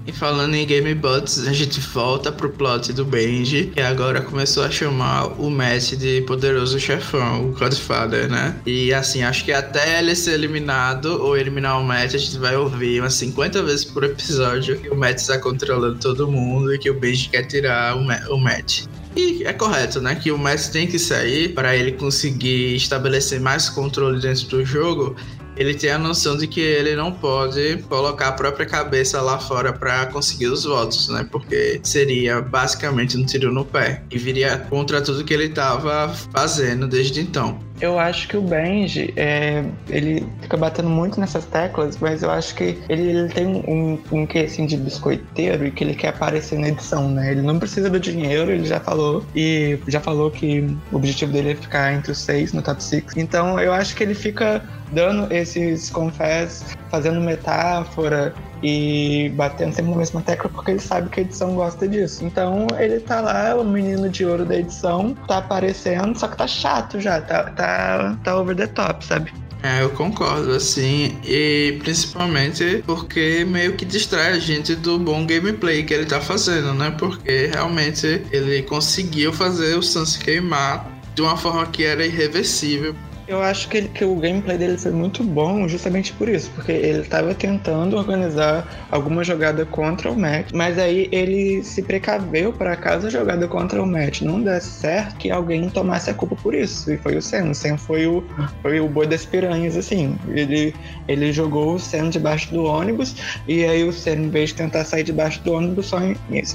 E falando em Game Buds, a gente volta pro plot do Benji, que agora começou a chamar o Matt de poderoso chefão, o Godfather, né? E assim, acho que até ele ser eliminado ou eliminar o Matt, a gente vai ouvir umas 50 vezes por episódio que o Matt está controlando todo mundo e que o Benji quer tirar o Matt. E é correto, né? Que o Matt tem que sair para ele conseguir estabelecer mais controle dentro do jogo ele tem a noção de que ele não pode colocar a própria cabeça lá fora para conseguir os votos, né? Porque seria basicamente um tiro no pé e viria contra tudo que ele estava fazendo desde então.
Eu acho que o Benji, é, ele fica batendo muito nessas teclas, mas eu acho que ele, ele tem um, um que assim de biscoiteiro e que ele quer aparecer na edição, né? Ele não precisa do dinheiro, ele já falou e já falou que o objetivo dele é ficar entre os seis no top six. Então eu acho que ele fica dando esses confess, fazendo metáfora e batendo sempre na mesma tecla porque ele sabe que a edição gosta disso. Então ele tá lá, o menino de ouro da edição, tá aparecendo, só que tá chato já, tá, tá, tá over the top, sabe?
É, eu concordo, assim, e principalmente porque meio que distrai a gente do bom gameplay que ele tá fazendo, né? Porque realmente ele conseguiu fazer o Sans queimar de uma forma que era irreversível.
Eu acho que, ele, que o gameplay dele foi muito bom justamente por isso, porque ele estava tentando organizar alguma jogada contra o Matt, mas aí ele se precaveu para caso a jogada contra o Matt não desse certo, que alguém tomasse a culpa por isso. E foi o Sen. O Sen foi o, foi o boi das piranhas, assim. Ele, ele jogou o Sen debaixo do ônibus, e aí o Sen, em vez de tentar sair debaixo do ônibus, só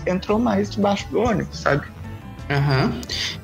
entrou mais debaixo do ônibus, sabe?
Aham. Uhum.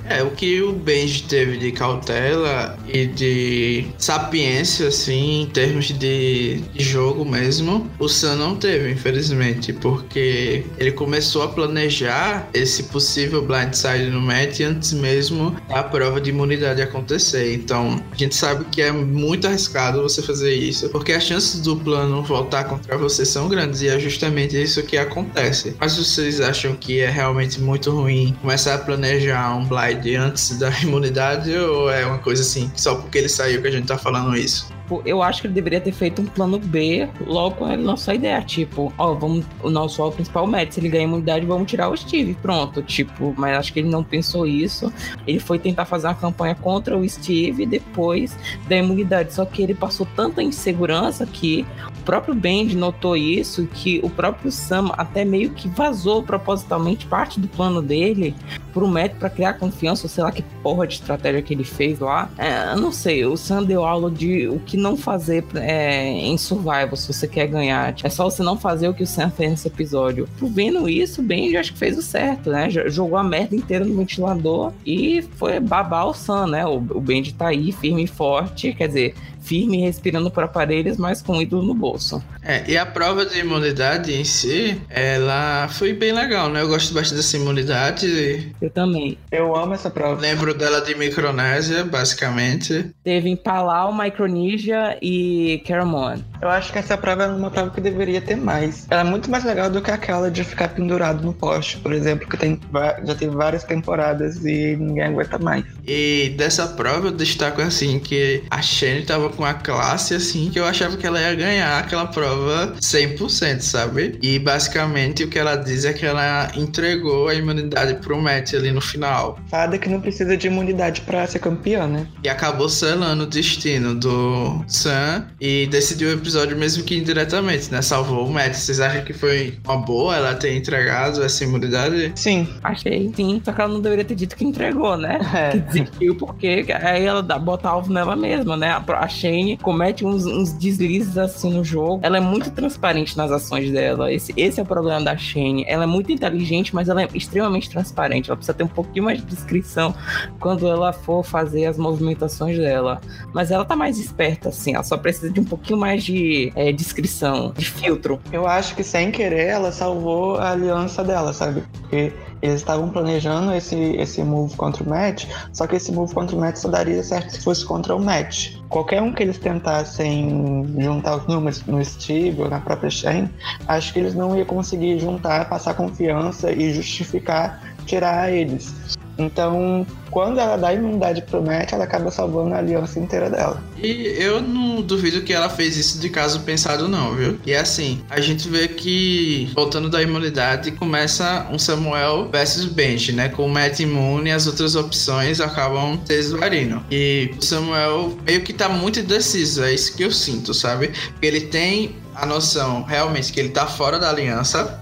É, o que o Benji teve de cautela e de sapiência, assim, em termos de, de jogo mesmo, o Sam não teve, infelizmente, porque ele começou a planejar esse possível blindside no match antes mesmo da prova de imunidade acontecer. Então, a gente sabe que é muito arriscado você fazer isso, porque as chances do plano voltar contra você são grandes e é justamente isso que acontece. Mas vocês acham que é realmente muito ruim começar a planejar um blind antes da imunidade ou é uma coisa assim, só porque ele saiu que a gente tá falando isso?
Tipo, eu acho que ele deveria ter feito um plano B logo com a nossa ideia. Tipo, ó, vamos, o nosso principal médico, se ele ganha imunidade, vamos tirar o Steve. Pronto, tipo, mas acho que ele não pensou isso. Ele foi tentar fazer uma campanha contra o Steve depois da imunidade. Só que ele passou tanta insegurança que o próprio Bend notou isso, que o próprio Sam até meio que vazou propositalmente parte do plano dele pro médico para criar confiança, ou sei lá que porra de estratégia que ele fez lá. É, eu não sei, o Sam deu aula de o que não fazer é, em survival se você quer ganhar. É só você não fazer o que o Sam fez nesse episódio. Tu vendo isso, bem, já acho que fez o certo, né? Jogou a merda inteira no ventilador e foi babar o Sam, né? O, o Benji tá aí firme e forte, quer dizer, firme, respirando por aparelhos, mas com o ídolo no bolso.
É, e a prova de imunidade em si, ela foi bem legal, né? Eu gosto bastante dessa imunidade.
Eu também.
Eu amo essa prova.
Lembro dela de Micronésia, basicamente.
Teve em Palau, Micronésia e Caramon.
Eu acho que essa prova é uma prova que deveria ter mais. Ela é muito mais legal do que aquela de ficar pendurado no poste, por exemplo, que tem, já teve várias temporadas e ninguém aguenta mais.
E dessa prova eu destaco assim que a Shane tava com a classe assim que eu achava que ela ia ganhar aquela prova 100%, sabe? E basicamente o que ela diz é que ela entregou a imunidade pro Matt ali no final.
Fada que não precisa de imunidade para ser campeã, né?
E acabou selando o destino do Sam e decidiu episódio mesmo que indiretamente, né? Salvou o Matt. Vocês acham que foi uma boa ela ter entregado essa imunidade?
Sim. Achei, sim. Só que ela não deveria ter dito que entregou, né? É. Que desistiu, porque aí ela dá, bota alvo nela mesma, né? A Shane comete uns, uns, deslizes assim no jogo. Ela é muito transparente nas ações dela. Esse, esse é o problema da Shane. Ela é muito inteligente, mas ela é extremamente transparente. Ela precisa ter um pouquinho mais de descrição quando ela for fazer as movimentações dela. Mas ela tá mais esperta, assim. Ela só precisa de um pouquinho mais de é, descrição, de filtro.
Eu acho que sem querer ela salvou a aliança dela, sabe? Porque eles estavam planejando esse, esse move contra o Matt, só que esse move contra o Matt só daria certo se fosse contra o Matt. Qualquer um que eles tentassem juntar os números no Steve ou na própria Shane, acho que eles não iam conseguir juntar, passar confiança e justificar tirar eles. Então, quando ela dá imunidade pro Matt, ela acaba salvando a aliança inteira dela.
E eu não duvido que ela fez isso de caso pensado, não, viu? E assim, a gente vê que, voltando da imunidade, começa um Samuel versus Benji, né? Com o Matt imune, as outras opções acabam se. E o Samuel meio que tá muito indeciso, é isso que eu sinto, sabe? Porque ele tem a noção realmente que ele tá fora da aliança,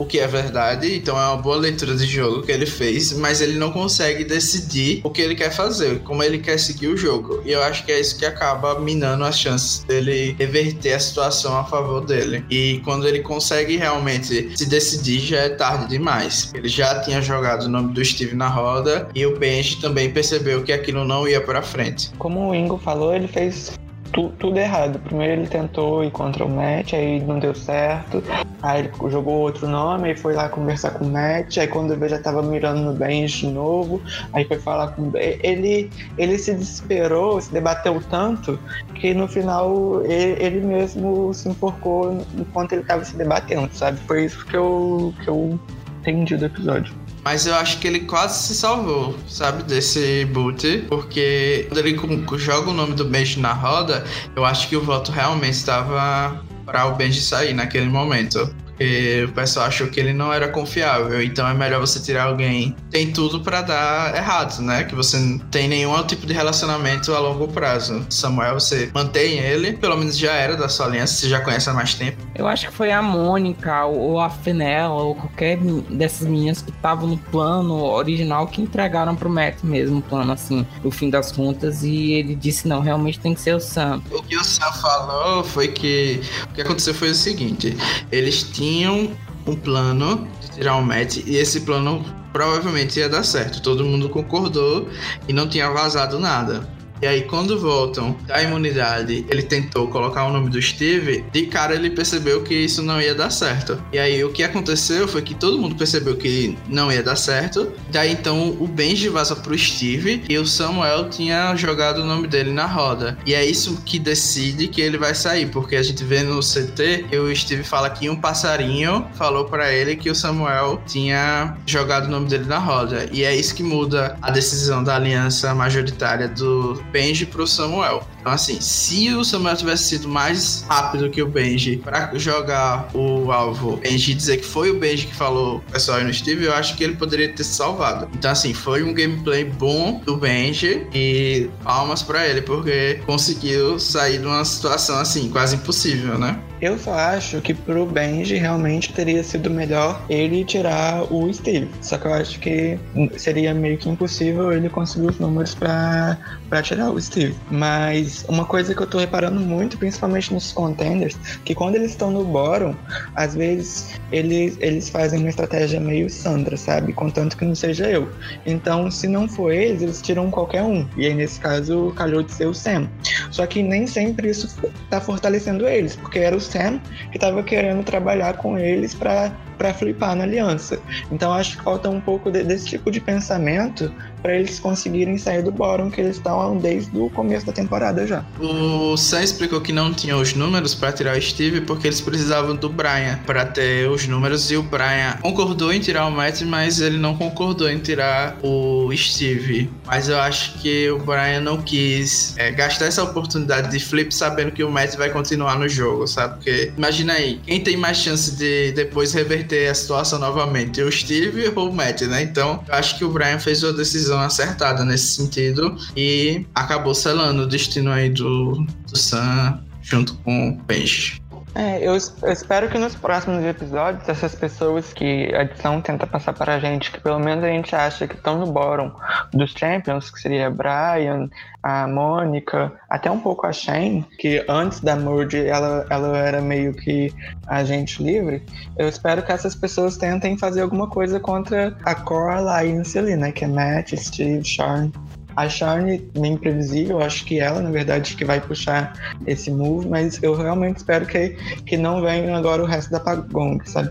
o que é verdade, então é uma boa leitura de jogo que ele fez, mas ele não consegue decidir o que ele quer fazer, como ele quer seguir o jogo. E eu acho que é isso que acaba minando as chances dele reverter a situação a favor dele. E quando ele consegue realmente se decidir, já é tarde demais. Ele já tinha jogado o nome do Steve na roda e o Benji também percebeu que aquilo não ia para frente.
Como o Ingo falou, ele fez tu, tudo errado. Primeiro ele tentou ir contra o Matt, aí não deu certo. Aí ele jogou outro nome, aí foi lá conversar com o Matt. Aí quando ele já tava mirando no Benji de novo, aí foi falar com ele. Ele se desesperou, se debateu tanto que no final ele, ele mesmo se enforcou enquanto ele tava se debatendo, sabe? Foi isso que eu, que eu entendi do episódio.
Mas eu acho que ele quase se salvou, sabe, desse boot. Porque quando ele joga o nome do Benji na roda, eu acho que o voto realmente estava para o Benji sair naquele momento porque o pessoal achou que ele não era confiável. Então é melhor você tirar alguém tem tudo para dar errado, né? Que você não tem nenhum tipo de relacionamento a longo prazo. Samuel, você mantém ele, pelo menos já era da sua aliança, você já conhece há mais tempo.
Eu acho que foi a Mônica ou a Fenella ou qualquer dessas meninas que estavam no plano original que entregaram pro Matt mesmo o plano, assim, no fim das contas. E ele disse: não, realmente tem que ser o Sam.
O que o Sam falou foi que o que aconteceu foi o seguinte: eles tinham tinham um plano de tirar o Matt e esse plano provavelmente ia dar certo. Todo mundo concordou e não tinha vazado nada. E aí, quando voltam da imunidade, ele tentou colocar o nome do Steve, de cara ele percebeu que isso não ia dar certo. E aí, o que aconteceu foi que todo mundo percebeu que não ia dar certo. Daí, então, o Benji vaza pro Steve e o Samuel tinha jogado o nome dele na roda. E é isso que decide que ele vai sair, porque a gente vê no CT que o Steve fala que um passarinho falou para ele que o Samuel tinha jogado o nome dele na roda. E é isso que muda a decisão da aliança majoritária do Benji pro Samuel. Então, assim, se o Samuel tivesse sido mais rápido que o Benji para jogar o alvo, Benji dizer que foi o Benji que falou pessoal no Steve, eu acho que ele poderia ter salvado. Então, assim, foi um gameplay bom do Benji e palmas para ele, porque conseguiu sair de uma situação assim, quase impossível, né?
Eu só acho que pro Benji realmente teria sido melhor ele tirar o Steve. Só que eu acho que seria meio que impossível ele conseguir os números para tirar o Steve. Mas uma coisa que eu tô reparando muito, principalmente nos contenders, que quando eles estão no bottom, às vezes eles, eles fazem uma estratégia meio Sandra, sabe? Contanto que não seja eu. Então, se não for eles, eles tiram qualquer um. E aí, nesse caso, calhou de ser o Sam. Só que nem sempre isso tá fortalecendo eles, porque era o Sam que estava querendo trabalhar com eles para para flipar na aliança. Então acho que falta um pouco de, desse tipo de pensamento para eles conseguirem sair do bottom que eles estão desde o começo da temporada já.
O Sam explicou que não tinha os números para tirar o Steve porque eles precisavam do Brian para ter os números e o Brian concordou em tirar o Matt, mas ele não concordou em tirar o Steve. Mas eu acho que o Brian não quis é, gastar essa oportunidade de flip sabendo que o Matt vai continuar no jogo, sabe? Porque imagina aí, quem tem mais chance de depois reverter a situação novamente, o Steve ou o Matt, né? Então acho que o Brian fez uma decisão decisão acertada nesse sentido e acabou selando o destino aí do, do Sam junto com o Peixe.
É, eu, eu, espero que nos próximos episódios, essas pessoas que a edição tenta passar para a gente, que pelo menos a gente acha que estão no bottom dos Champions, que seria a Brian, a Mônica, até um pouco a Shane, que antes da Merge ela, ela era meio que agente livre, eu espero que essas pessoas tentem fazer alguma coisa contra a Core Alliance ali, né? Que é Matt, Steve, Sean. A Charne, bem previsível, acho que ela, na verdade, que vai puxar esse move, mas eu realmente espero que, que não venha agora o resto da Pagong, sabe?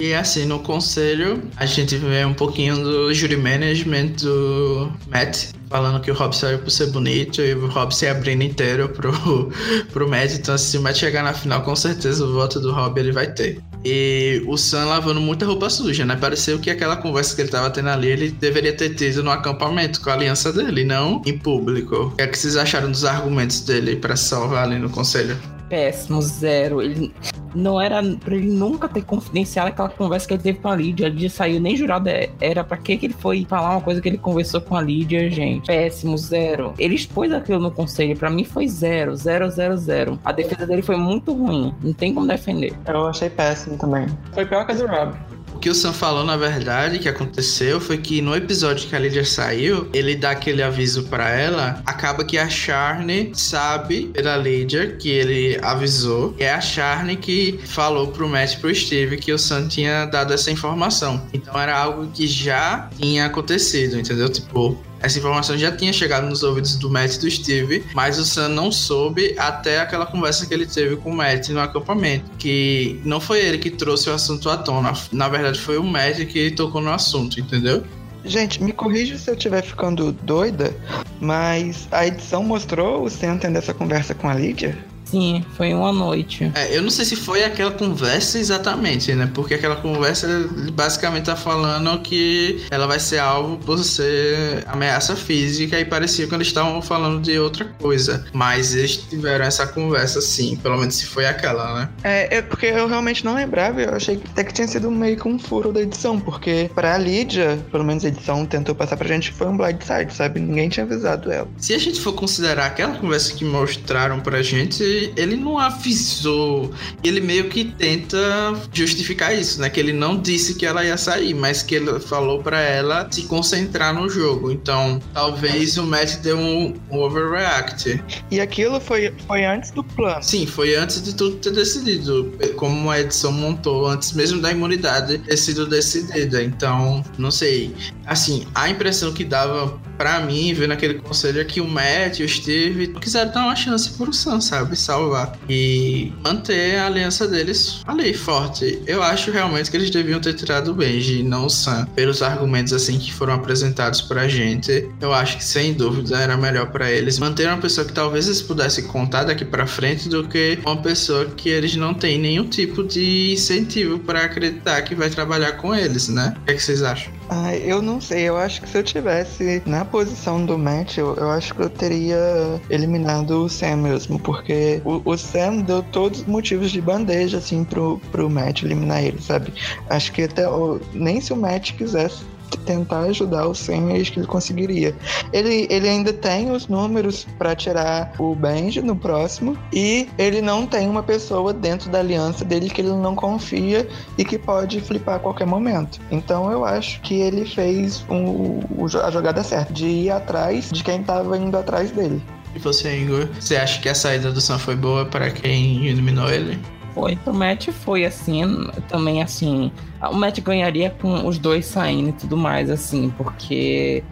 E assim, no conselho, a gente vê um pouquinho do jury management do Matt, falando que o Rob saiu por ser bonito e o Rob se abrindo inteiro pro, pro Matt. Então, se o Matt chegar na final, com certeza o voto do Rob ele vai ter. E o Sam lavando muita roupa suja, né? Pareceu que aquela conversa que ele tava tendo ali, ele deveria ter tido no acampamento com a aliança dele, não em público. O que é que vocês acharam dos argumentos dele para salvar ali no conselho?
Péssimo, zero. Ele não era pra ele nunca ter confidenciado aquela conversa que ele teve com a Lídia. A Lídia saiu nem jurada. Era pra que ele foi falar uma coisa que ele conversou com a Lídia, gente? Péssimo, zero. Ele expôs aquilo no conselho. Pra mim foi zero, zero, zero, zero. A defesa dele foi muito ruim. Não tem como defender.
Eu achei péssimo também. Foi pior que a do Rob
que o Sam falou, na verdade, que aconteceu foi que no episódio que a Lydia saiu, ele dá aquele aviso para ela, acaba que a Charne sabe pela Lydia que ele avisou. É a Charne que falou pro Matt e pro Steve que o Sam tinha dado essa informação. Então era algo que já tinha acontecido, entendeu? Tipo, essa informação já tinha chegado nos ouvidos do Matt e do Steve, mas o Sam não soube até aquela conversa que ele teve com o Matt no acampamento. Que não foi ele que trouxe o assunto à tona. Na verdade, foi o Matt que tocou no assunto, entendeu?
Gente, me corrija se eu estiver ficando doida, mas a edição mostrou o Sam tendo essa conversa com a Lídia?
Sim, foi uma noite.
É, eu não sei se foi aquela conversa exatamente, né? Porque aquela conversa basicamente tá falando que ela vai ser alvo por ser ameaça física e parecia que eles estavam falando de outra coisa. Mas eles tiveram essa conversa sim, pelo menos se foi aquela, né?
É, é porque eu realmente não lembrava, eu achei até que tinha sido meio que um furo da edição, porque pra Lídia, pelo menos a edição tentou passar pra gente foi um blindside, sabe? Ninguém tinha avisado ela.
Se a gente for considerar aquela conversa que mostraram pra gente, ele, não avisou. Ele meio que tenta justificar isso, né? Que ele não disse que ela ia sair, mas que ele falou para ela se concentrar no jogo. Então, talvez o Matt deu um, um overreact.
E aquilo foi, foi antes do plano.
Sim, foi antes de tudo ter decidido. Como a edição montou, antes mesmo da imunidade ter sido decidida. Então, não sei. Assim, a impressão que dava para mim, vendo aquele conselho, que o Matt e o Steve quiseram dar uma chance pro Sam, sabe? salvar e manter a aliança deles ali forte. Eu acho realmente que eles deviam ter tirado o Benji, não o Sam, pelos argumentos assim que foram apresentados pra gente. Eu acho que sem dúvida era melhor para eles manter uma pessoa que talvez eles pudessem contar daqui para frente do que uma pessoa que eles não têm nenhum tipo de incentivo para acreditar que vai trabalhar com eles, né? O que, é que vocês acham?
Eu não sei, eu acho que se eu tivesse na posição do Matt, eu, eu acho que eu teria eliminado o Sam mesmo, porque o, o Sam deu todos os motivos de bandeja, assim, pro, pro Matt eliminar ele, sabe? Acho que até nem se o Matt quisesse tentar ajudar o Sam, acho que ele conseguiria. Ele, ele ainda tem os números para tirar o Benji no próximo e ele não tem uma pessoa dentro da aliança dele que ele não confia e que pode flipar a qualquer momento. Então eu acho que ele fez um, a jogada certa, de ir atrás de quem estava indo atrás dele.
E você, Igor? Você acha que a saída do Sam foi boa para quem eliminou ele?
Foi. O Matt foi assim, também assim. O Matt ganharia com os dois saindo e tudo mais, assim, porque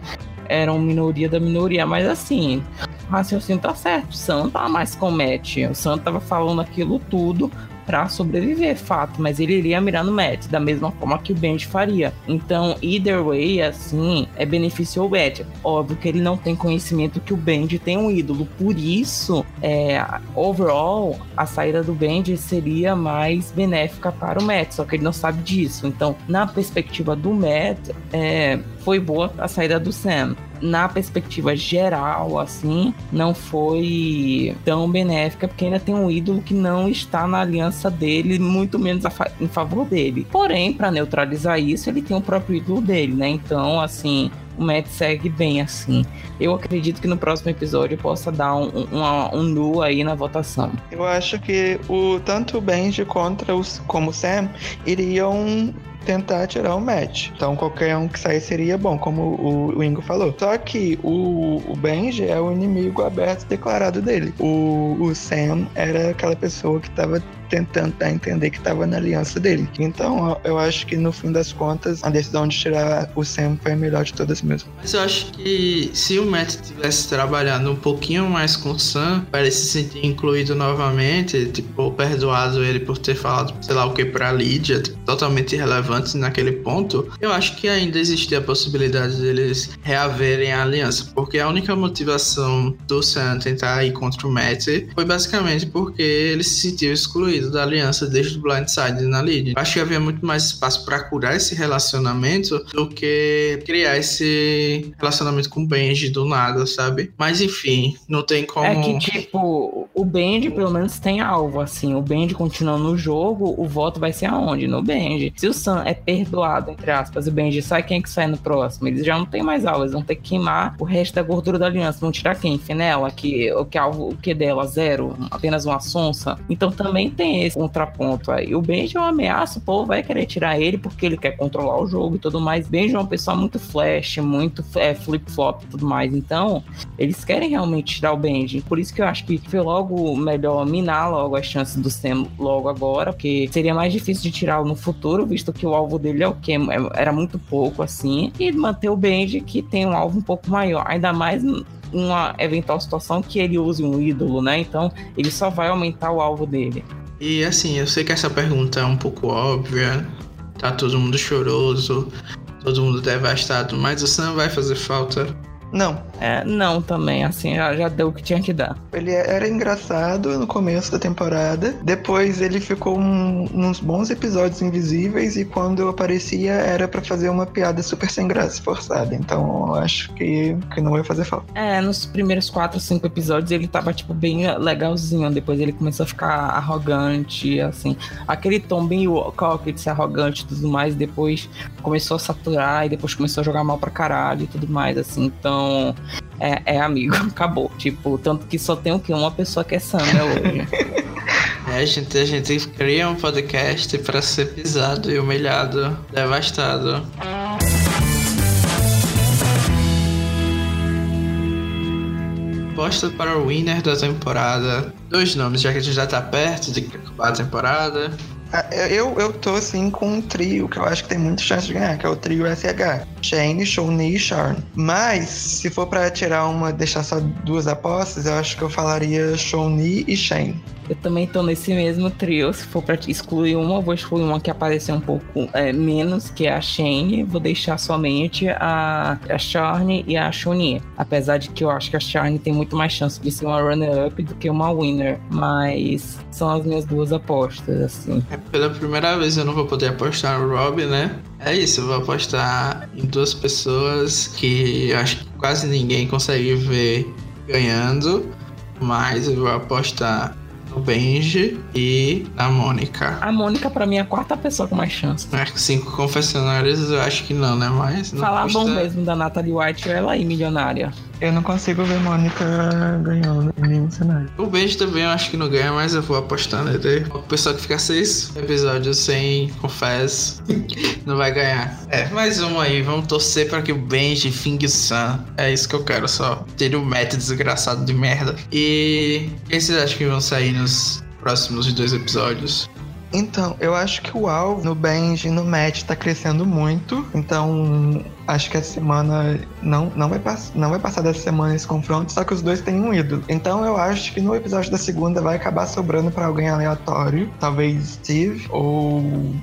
eram minoria da minoria. Mas assim, o raciocínio tá certo. O Sam tá mais com o Matt. O Sam tava falando aquilo tudo para sobreviver, fato, mas ele iria mirar no Matt, da mesma forma que o Benji faria. Então, either way, assim, é benefício ao Matt. Óbvio que ele não tem conhecimento que o Benji tem um ídolo, por isso, é, overall, a saída do Benji seria mais benéfica para o Matt, só que ele não sabe disso. Então, na perspectiva do Matt, é, foi boa a saída do Sam na perspectiva geral, assim, não foi tão benéfica, porque ainda tem um ídolo que não está na aliança dele, muito menos fa em favor dele. Porém, para neutralizar isso, ele tem o próprio ídolo dele, né? Então, assim, o Matt segue bem assim. Eu acredito que no próximo episódio possa dar um, um, um nu aí na votação.
Eu acho que o tanto o Benji contra os como o Sam iriam tentar tirar o match. Então qualquer um que sair seria bom, como o, o Ingo falou. Só que o, o Benji é o inimigo aberto declarado dele. O, o Sam era aquela pessoa que estava tentando dar a entender que estava na aliança dele. Então, eu acho que no fim das contas, a decisão de tirar o Sam foi a melhor de todas mesmo.
Mas eu acho que se o Matt tivesse trabalhado um pouquinho mais com o Sam, para ele se sentir incluído novamente, tipo, perdoado ele por ter falado, sei lá o que, pra Lídia, tipo, totalmente irrelevante naquele ponto, eu acho que ainda existia a possibilidade deles reaverem a aliança, porque a única motivação do Sam tentar ir contra o Matt foi basicamente porque ele se sentiu excluído da aliança desde o Blindside na Lead. Acho que havia muito mais espaço para curar esse relacionamento do que criar esse relacionamento com o Benji do nada, sabe? Mas enfim, não tem como.
É que, tipo, o Benji pelo menos tem alvo, assim. O Benji continuando no jogo, o voto vai ser aonde? No Benji. Se o Sam é perdoado, entre aspas, o Benji sai, quem é que sai no próximo? Eles já não tem mais alvo, eles vão ter que queimar o resto da gordura da aliança. Vão tirar quem? Fenella, que o que alvo, o que dela? Zero? Apenas uma sonsa? Então também tem tem esse contraponto aí. O Benji é uma ameaça, o povo vai querer tirar ele porque ele quer controlar o jogo e tudo mais. Benji é uma pessoa muito flash, muito é, flip-flop e tudo mais. Então, eles querem realmente tirar o Benji. Por isso que eu acho que foi logo melhor minar logo as chances do Sam logo agora, porque seria mais difícil de tirá-lo no futuro, visto que o alvo dele é o quê? É, era muito pouco assim. E manter o Benji que tem um alvo um pouco maior. Ainda mais uma eventual situação que ele use um ídolo, né? Então ele só vai aumentar o alvo dele.
E assim, eu sei que essa pergunta é um pouco óbvia, tá todo mundo choroso, todo mundo devastado, mas o Sam vai fazer falta
não.
É, não também, assim, já, já deu o que tinha que dar.
Ele era engraçado no começo da temporada, depois ele ficou um, uns bons episódios invisíveis e quando aparecia era para fazer uma piada super sem graça, forçada. Então eu acho que, que não vai fazer falta.
É, nos primeiros quatro, cinco episódios ele tava, tipo, bem legalzinho, depois ele começou a ficar arrogante, assim. Aquele tom bem coque de ser arrogante e tudo mais, depois começou a saturar e depois começou a jogar mal pra caralho e tudo mais, assim. Então então, é, é, amigo, acabou. Tipo, tanto que só tem o que? Uma pessoa que é Sandra hoje.
É, a gente, a gente cria um podcast para ser pisado e humilhado, devastado. Posta para o winner da temporada. Dois nomes, já que a gente já tá perto de acabar a temporada.
Ah, eu, eu tô assim com um trio que eu acho que tem muita chance de ganhar, que é o trio SH. Shane, Shawnee e Sharn. Mas, se for para tirar uma, deixar só duas apostas, eu acho que eu falaria Shawnee e Shane.
Eu também tô nesse mesmo trio. Se for pra excluir uma, eu vou excluir uma que apareceu um pouco é, menos, que é a Shane. Vou deixar somente a, a Charne e a Shoni. Apesar de que eu acho que a Charne tem muito mais chance de ser uma runner-up do que uma winner. Mas são as minhas duas apostas, assim.
É, pela primeira vez eu não vou poder apostar no Rob, né? É isso, eu vou apostar em duas pessoas que acho que quase ninguém consegue ver ganhando. Mas eu vou apostar no Benji e na Mônica.
A Mônica, pra mim, é a quarta pessoa com mais chance.
Acho que cinco confessionários eu acho que não, né? Mas.
Falar
custa...
bom mesmo da Natalie White, ela aí, milionária.
Eu não consigo ver Mônica ganhando em nenhum cenário.
O Benji também eu acho que não ganha, mas eu vou apostar nele. O pessoal que fica seis episódios sem confesso não vai ganhar. É, mais um aí. Vamos torcer para que o Benji fingue o Sam. É isso que eu quero só. Ter o um método desgraçado de merda. E quem vocês acham que vão sair nos próximos dois episódios?
Então, eu acho que o alvo no Benji e no Matt tá crescendo muito. Então, acho que a semana não, não, vai não vai passar dessa semana esse confronto, só que os dois têm um ídolo. Então eu acho que no episódio da segunda vai acabar sobrando para alguém aleatório, talvez Steve ou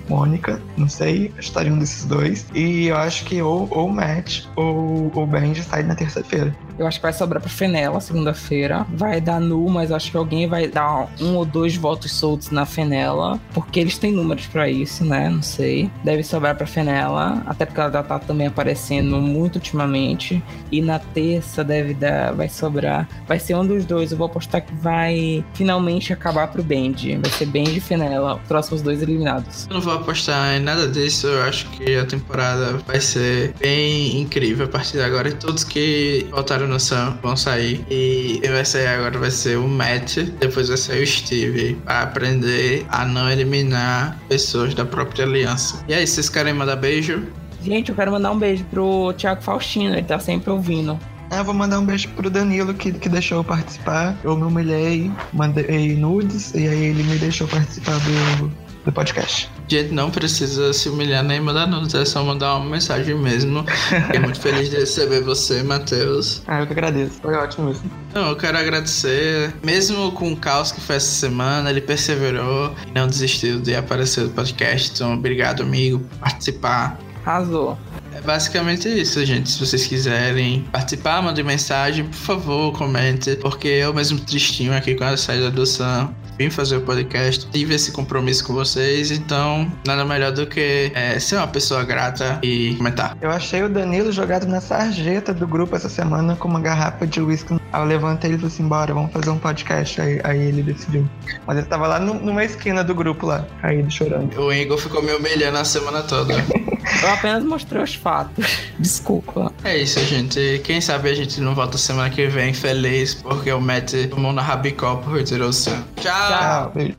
Mônica, não sei, estaria um desses dois. E eu acho que ou o Matt ou o Benji sai na terça-feira.
Eu acho que vai sobrar pra Fenella segunda-feira. Vai dar nu, mas acho que alguém vai dar um ou dois votos soltos na Fenella. Porque eles têm números para isso, né? Não sei. Deve sobrar pra Fenella. Até porque ela já tá também aparecendo aparecendo muito ultimamente. E na terça deve dar, vai sobrar. Vai ser um dos dois. Eu vou apostar que vai finalmente acabar pro Bendy. Vai ser Bendy e Fenella, próximos dois eliminados.
Eu não vou apostar em nada disso. Eu acho que a temporada vai ser bem incrível a partir de agora. E todos que voltaram no Sam vão sair. E vai sair agora vai ser o Matt. Depois vai ser o Steve. Pra aprender a não eliminar pessoas da própria aliança. E aí, vocês querem mandar beijo?
Gente, eu quero mandar um beijo pro Thiago Faustino, ele tá sempre ouvindo.
Ah, vou mandar um beijo pro Danilo que, que deixou eu participar. Eu me humilhei, mandei nudes e aí ele me deixou participar do, do podcast.
Gente, não precisa se humilhar nem mandar nudes, é só mandar uma mensagem mesmo. Fiquei muito feliz de receber você, Matheus.
Ah, eu que agradeço. Foi ótimo isso.
Não, eu quero agradecer. Mesmo com o caos que foi essa semana, ele perseverou e não desistiu de aparecer no podcast. Então, obrigado, amigo, por participar.
Arrasou.
É basicamente isso, gente. Se vocês quiserem participar, mandem mensagem, por favor, comente. Porque eu mesmo tristinho aqui com a saída do Sam. Vim fazer o podcast, tive esse compromisso com vocês, então nada melhor do que é, ser uma pessoa grata e comentar.
Eu achei o Danilo jogado na sarjeta do grupo essa semana com uma garrafa de uísque. Aí eu levantei e falei assim: bora, vamos fazer um podcast. Aí, aí ele decidiu. Mas ele tava lá no- numa esquina do grupo lá, caído chorando.
O Igor ficou me humilhando a semana toda.
Eu apenas mostrei os fatos. Desculpa.
É isso, gente. Quem sabe a gente não volta semana que vem feliz porque o Matt tomou na Rabicó por retirou o Sam. Tchau!
Tchau.